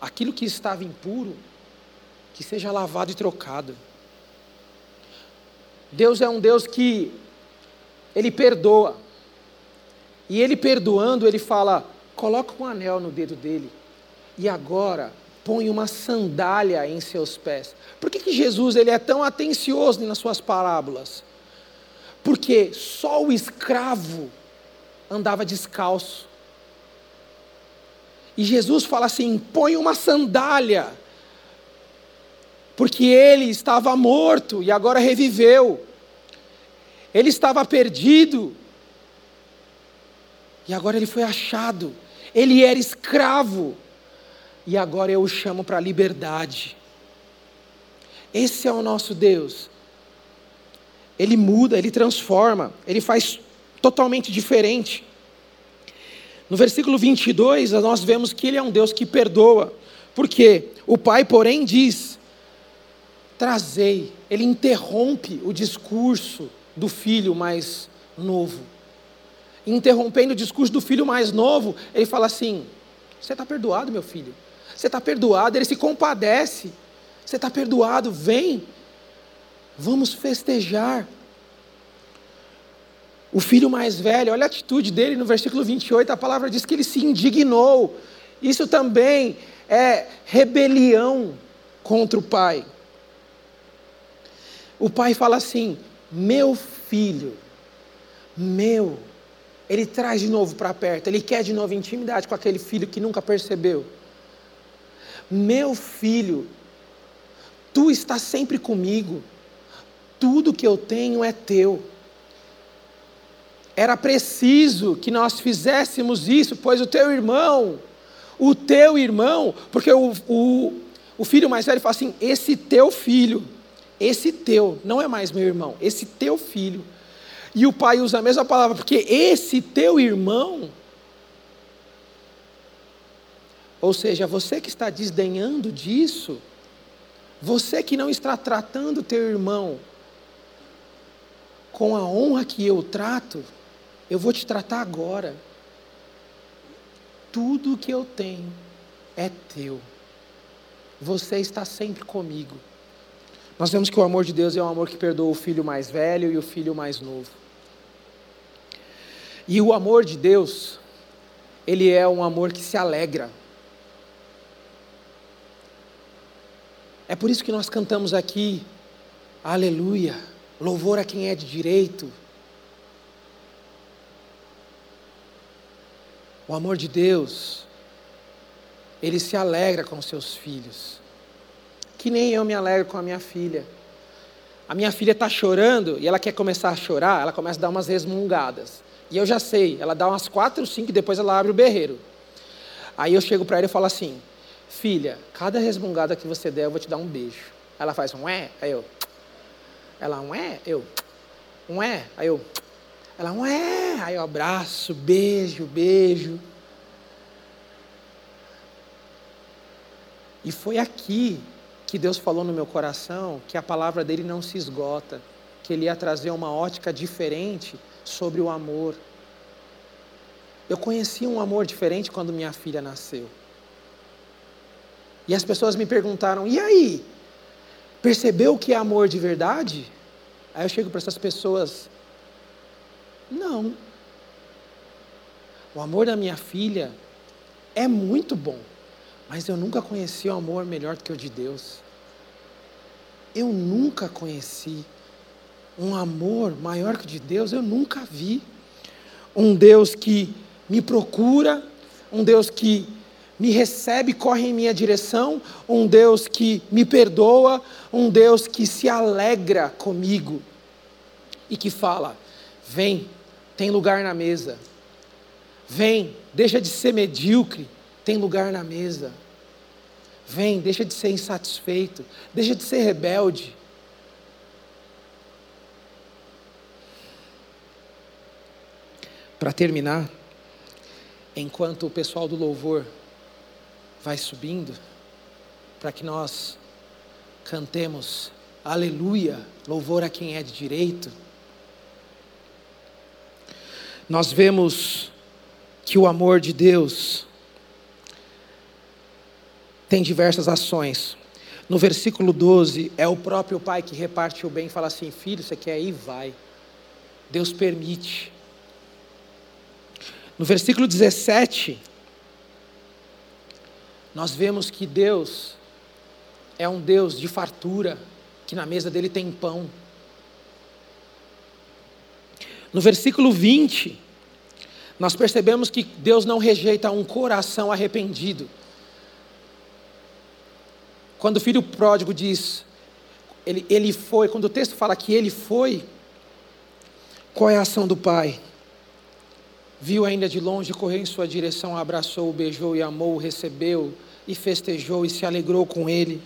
Speaker 1: Aquilo que estava impuro, que seja lavado e trocado. Deus é um Deus que ele perdoa. E ele perdoando, ele fala: coloca um anel no dedo dele, e agora põe uma sandália em seus pés. Por que, que Jesus ele é tão atencioso nas suas parábolas? Porque só o escravo andava descalço. E Jesus fala assim: põe uma sandália, porque ele estava morto e agora reviveu. Ele estava perdido e agora ele foi achado ele era escravo, e agora eu o chamo para a liberdade. Esse é o nosso Deus. Ele muda, ele transforma, ele faz totalmente diferente. No versículo 22, nós vemos que ele é um Deus que perdoa, porque o pai, porém, diz: trazei, ele interrompe o discurso do filho mais novo interrompendo o discurso do filho mais novo, ele fala assim: Você está perdoado, meu filho. Você está perdoado. Ele se compadece. Você está perdoado. Vem. Vamos festejar. O filho mais velho, olha a atitude dele no versículo 28, a palavra diz que ele se indignou. Isso também é rebelião contra o pai. O pai fala assim: Meu filho, meu ele traz de novo para perto, ele quer de novo intimidade com aquele filho que nunca percebeu. Meu filho, tu estás sempre comigo, tudo que eu tenho é teu. Era preciso que nós fizéssemos isso, pois o teu irmão, o teu irmão, porque o, o, o filho mais velho fala assim: esse teu filho, esse teu, não é mais meu irmão, esse teu filho e o pai usa a mesma palavra, porque esse teu irmão, ou seja, você que está desdenhando disso, você que não está tratando teu irmão com a honra que eu trato, eu vou te tratar agora. Tudo que eu tenho é teu. Você está sempre comigo. Nós vemos que o amor de Deus é um amor que perdoa o filho mais velho e o filho mais novo. E o amor de Deus, ele é um amor que se alegra. É por isso que nós cantamos aqui, aleluia, louvor a quem é de direito. O amor de Deus, ele se alegra com seus filhos, que nem eu me alegro com a minha filha. A minha filha está chorando e ela quer começar a chorar, ela começa a dar umas resmungadas. E eu já sei, ela dá umas quatro, cinco e depois ela abre o berreiro. Aí eu chego para ela e falo assim: Filha, cada resmungada que você der, eu vou te dar um beijo. Ela faz um é, aí eu. Ela um é, eu. Um é, aí eu. Ela, ué, aí eu abraço, beijo, beijo. E foi aqui que Deus falou no meu coração que a palavra dele não se esgota, que ele ia trazer uma ótica diferente sobre o amor. Eu conheci um amor diferente quando minha filha nasceu. E as pessoas me perguntaram: e aí? Percebeu o que é amor de verdade? Aí eu chego para essas pessoas: não. O amor da minha filha é muito bom, mas eu nunca conheci um amor melhor que o de Deus. Eu nunca conheci um amor maior que o de Deus, eu nunca vi. Um Deus que me procura, um Deus que me recebe, corre em minha direção, um Deus que me perdoa, um Deus que se alegra comigo e que fala: vem, tem lugar na mesa. Vem, deixa de ser medíocre, tem lugar na mesa. Vem, deixa de ser insatisfeito, deixa de ser rebelde. Para terminar, enquanto o pessoal do louvor vai subindo, para que nós cantemos aleluia, louvor a quem é de direito nós vemos que o amor de Deus tem diversas ações. No versículo 12, é o próprio pai que reparte o bem e fala assim: Filho, você quer ir? Vai. Deus permite. No versículo 17, nós vemos que Deus é um Deus de fartura, que na mesa dele tem pão. No versículo 20, nós percebemos que Deus não rejeita um coração arrependido. Quando o filho pródigo diz, ele, ele foi, quando o texto fala que ele foi, qual é a ação do pai? Viu ainda de longe, correu em sua direção, abraçou, beijou e amou, recebeu e festejou e se alegrou com ele.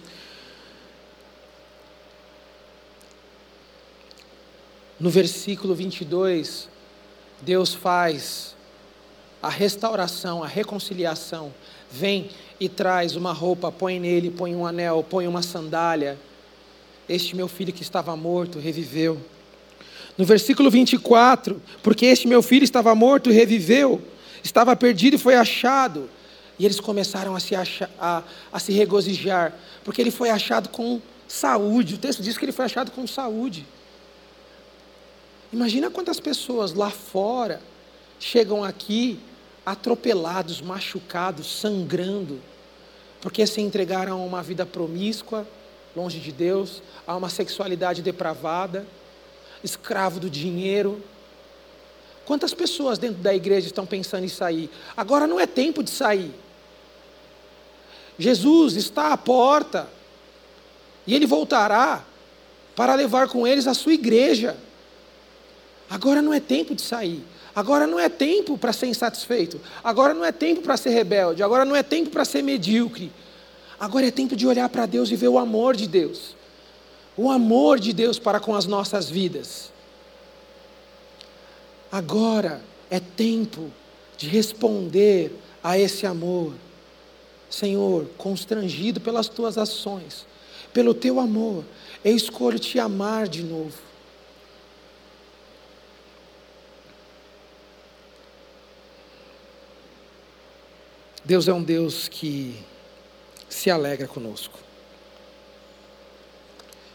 Speaker 1: No versículo 22, Deus faz a restauração, a reconciliação. Vem e traz uma roupa, põe nele, põe um anel, põe uma sandália. Este meu filho que estava morto reviveu. No versículo 24, porque este meu filho estava morto e reviveu, estava perdido e foi achado. E eles começaram a se, achar, a, a se regozijar, porque ele foi achado com saúde. O texto diz que ele foi achado com saúde. Imagina quantas pessoas lá fora chegam aqui atropelados, machucados, sangrando, porque se entregaram a uma vida promíscua, longe de Deus, a uma sexualidade depravada, escravo do dinheiro. Quantas pessoas dentro da igreja estão pensando em sair? Agora não é tempo de sair. Jesus está à porta e ele voltará para levar com eles a sua igreja. Agora não é tempo de sair. Agora não é tempo para ser insatisfeito. Agora não é tempo para ser rebelde. Agora não é tempo para ser medíocre. Agora é tempo de olhar para Deus e ver o amor de Deus. O amor de Deus para com as nossas vidas. Agora é tempo de responder a esse amor. Senhor, constrangido pelas tuas ações, pelo teu amor, eu escolho te amar de novo. Deus é um Deus que se alegra conosco.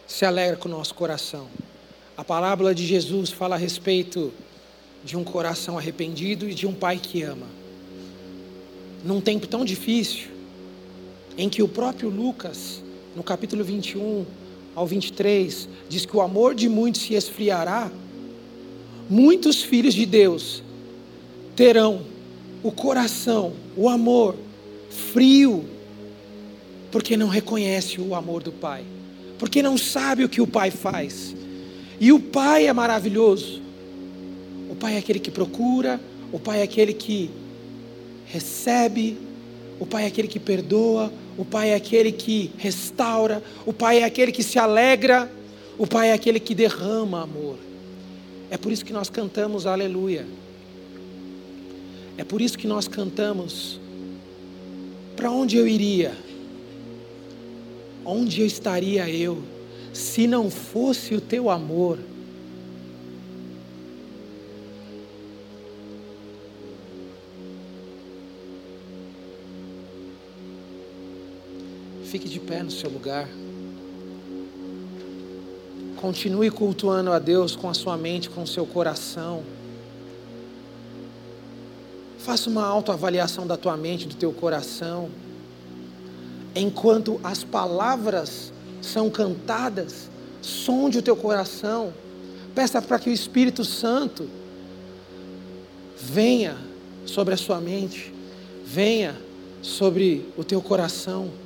Speaker 1: Se alegra com o nosso coração. A parábola de Jesus fala a respeito de um coração arrependido e de um pai que ama. Num tempo tão difícil, em que o próprio Lucas, no capítulo 21 ao 23, diz que o amor de muitos se esfriará, muitos filhos de Deus terão o coração, o amor frio, porque não reconhece o amor do Pai, porque não sabe o que o Pai faz. E o Pai é maravilhoso. O Pai é aquele que procura, o Pai é aquele que recebe, o Pai é aquele que perdoa, o Pai é aquele que restaura, o Pai é aquele que se alegra, o Pai é aquele que derrama amor. É por isso que nós cantamos aleluia. É por isso que nós cantamos. Para onde eu iria? Onde eu estaria eu se não fosse o teu amor? Fique de pé no seu lugar. Continue cultuando a Deus com a sua mente, com o seu coração. Faça uma autoavaliação da tua mente, do teu coração. Enquanto as palavras são cantadas, sonde o teu coração. Peça para que o Espírito Santo venha sobre a sua mente, venha sobre o teu coração.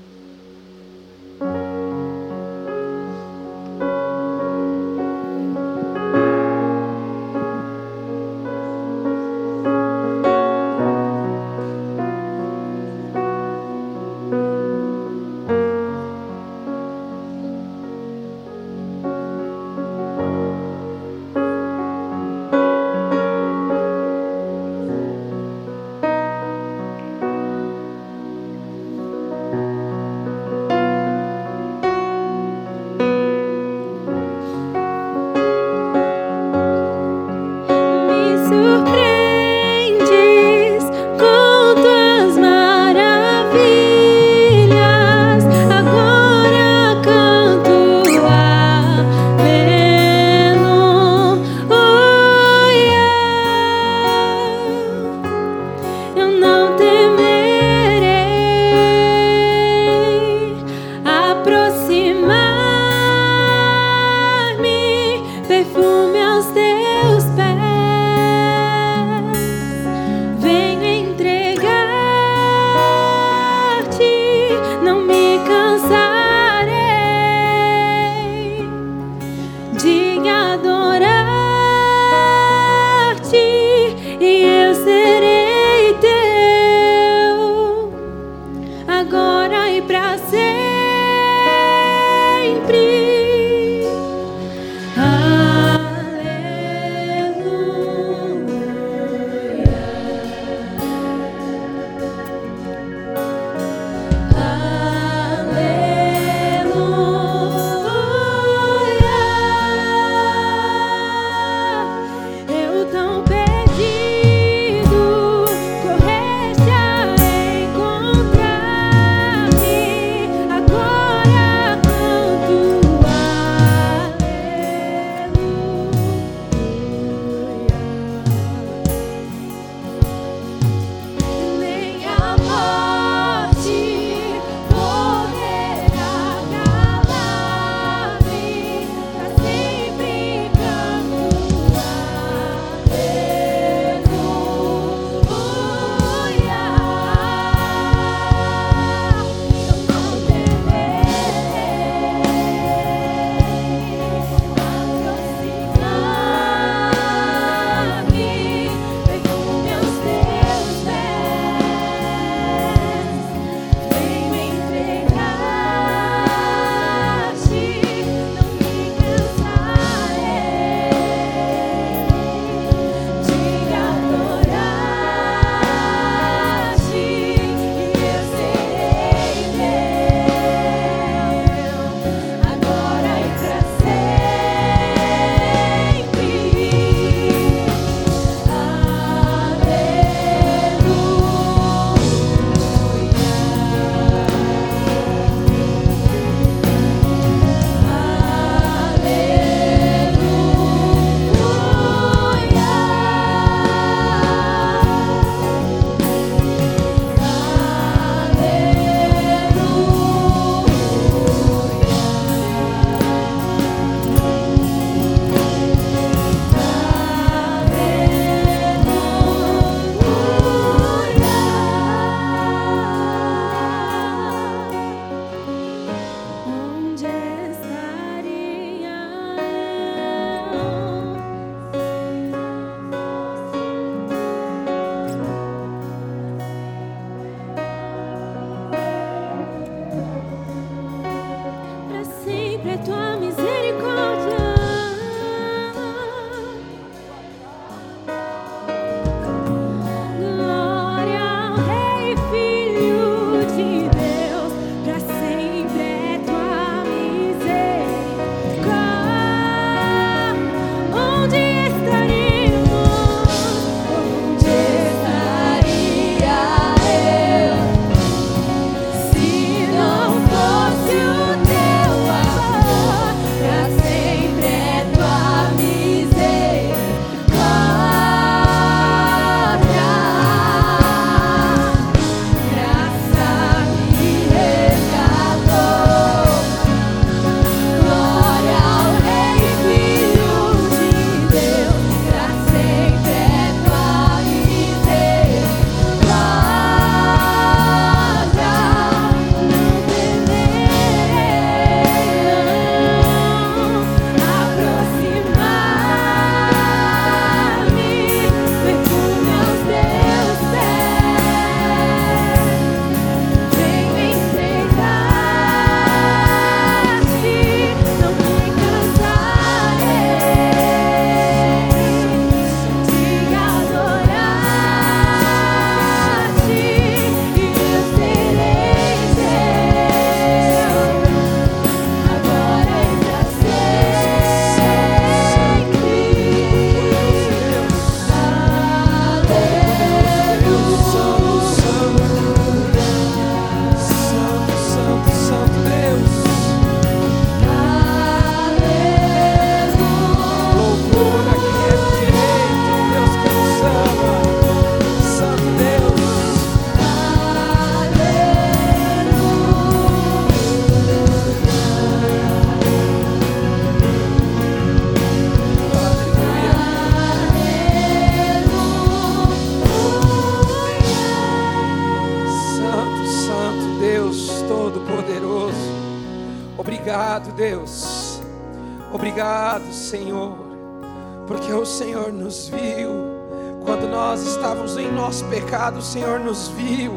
Speaker 1: O Senhor nos viu.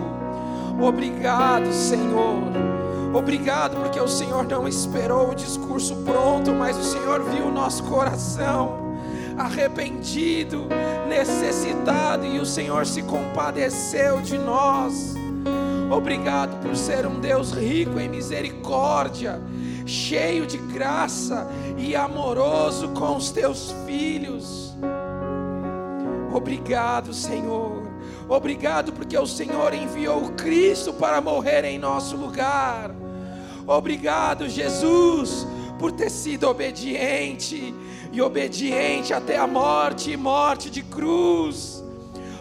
Speaker 1: Obrigado, Senhor. Obrigado porque o Senhor não esperou o discurso pronto, mas o Senhor viu o nosso coração arrependido, necessitado, e o Senhor se compadeceu de nós. Obrigado por ser um Deus rico em misericórdia, cheio de graça e amoroso com os teus filhos. Obrigado, Senhor. Obrigado porque o Senhor enviou Cristo para morrer em nosso lugar. Obrigado, Jesus, por ter sido obediente e obediente até a morte e morte de cruz.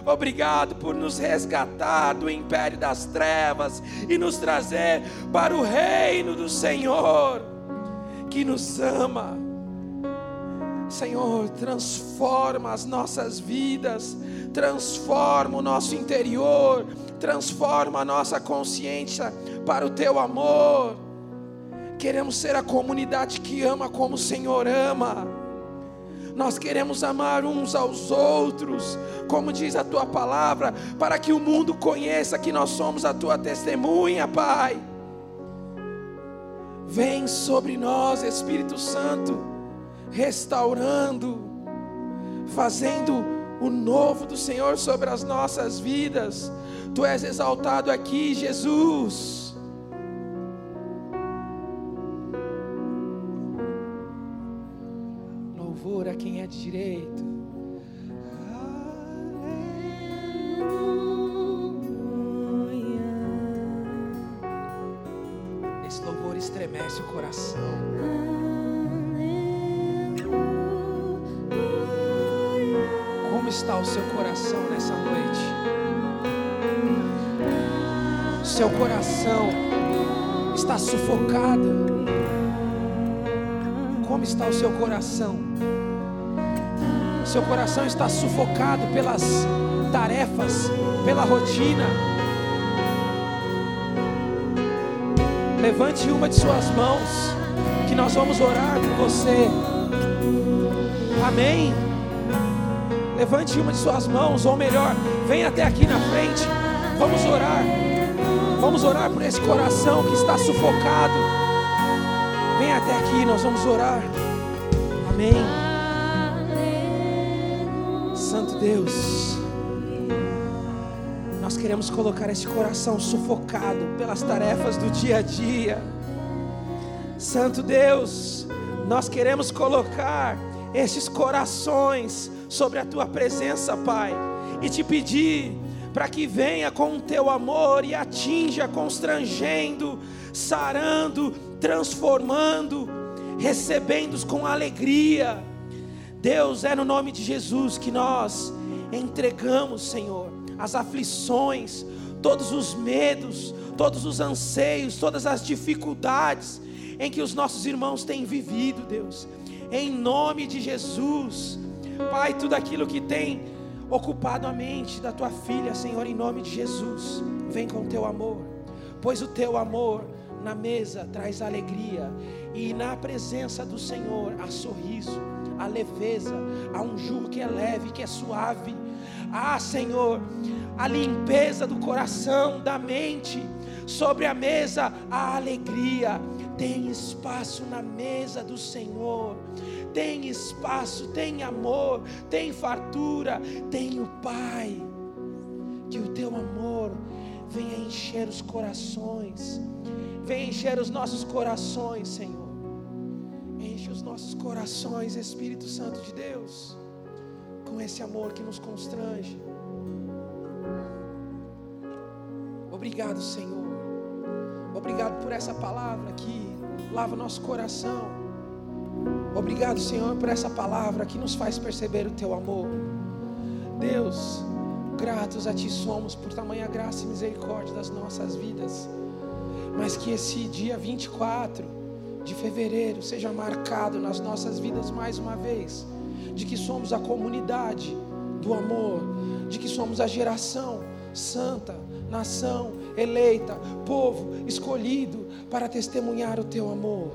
Speaker 1: Obrigado por nos resgatar do império das trevas e nos trazer para o reino do Senhor, que nos ama. Senhor, transforma as nossas vidas, transforma o nosso interior, transforma a nossa consciência para o teu amor. Queremos ser a comunidade que ama como o Senhor ama nós queremos amar uns aos outros, como diz a tua palavra, para que o mundo conheça que nós somos a tua testemunha, Pai. Vem sobre nós, Espírito Santo, restaurando, fazendo o novo do Senhor sobre as nossas vidas. Tu és exaltado aqui, Jesus. de direito. O seu coração nessa noite? Seu coração está sufocado. Como está o seu coração? Seu coração está sufocado pelas tarefas, pela rotina. Levante uma de suas mãos, que nós vamos orar por você. Amém. Levante uma de suas mãos, ou melhor, venha até aqui na frente. Vamos orar. Vamos orar por esse coração que está sufocado. Venha até aqui, nós vamos orar. Amém. Deus, nós queremos colocar esse coração sufocado pelas tarefas do dia a dia. Santo Deus, nós queremos colocar esses corações sobre a tua presença, Pai, e te pedir para que venha com o teu amor e atinja, constrangendo, sarando, transformando, recebendo-os com alegria Deus, é no nome de Jesus que nós entregamos, Senhor, as aflições, todos os medos, todos os anseios, todas as dificuldades em que os nossos irmãos têm vivido, Deus. Em nome de Jesus, Pai, tudo aquilo que tem ocupado a mente da tua filha, Senhor, em nome de Jesus, vem com o teu amor, pois o teu amor na mesa traz alegria e na presença do Senhor há sorriso a leveza, há um jugo que é leve, que é suave. Ah, Senhor, a limpeza do coração, da mente, sobre a mesa a alegria. Tem espaço na mesa do Senhor. Tem espaço, tem amor, tem fartura, tem o Pai. Que o teu amor venha encher os corações, venha encher os nossos corações, Senhor Enche os nossos corações, Espírito Santo de Deus, com esse amor que nos constrange. Obrigado, Senhor. Obrigado por essa palavra que lava nosso coração. Obrigado, Senhor, por essa palavra que nos faz perceber o teu amor. Deus, gratos a ti somos por tamanha graça e misericórdia das nossas vidas. Mas que esse dia 24 de fevereiro seja marcado nas nossas vidas mais uma vez, de que somos a comunidade do amor, de que somos a geração santa, nação eleita, povo escolhido para testemunhar o teu amor.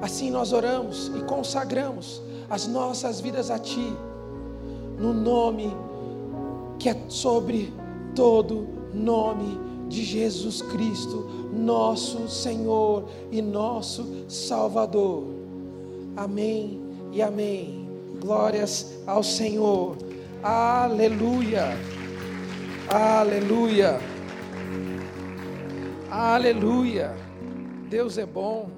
Speaker 1: Assim nós oramos e consagramos as nossas vidas a Ti, no nome que é sobre todo nome de Jesus Cristo, nosso Senhor e nosso Salvador. Amém e amém. Glórias ao Senhor. Aleluia. Aleluia. Aleluia. Deus é bom.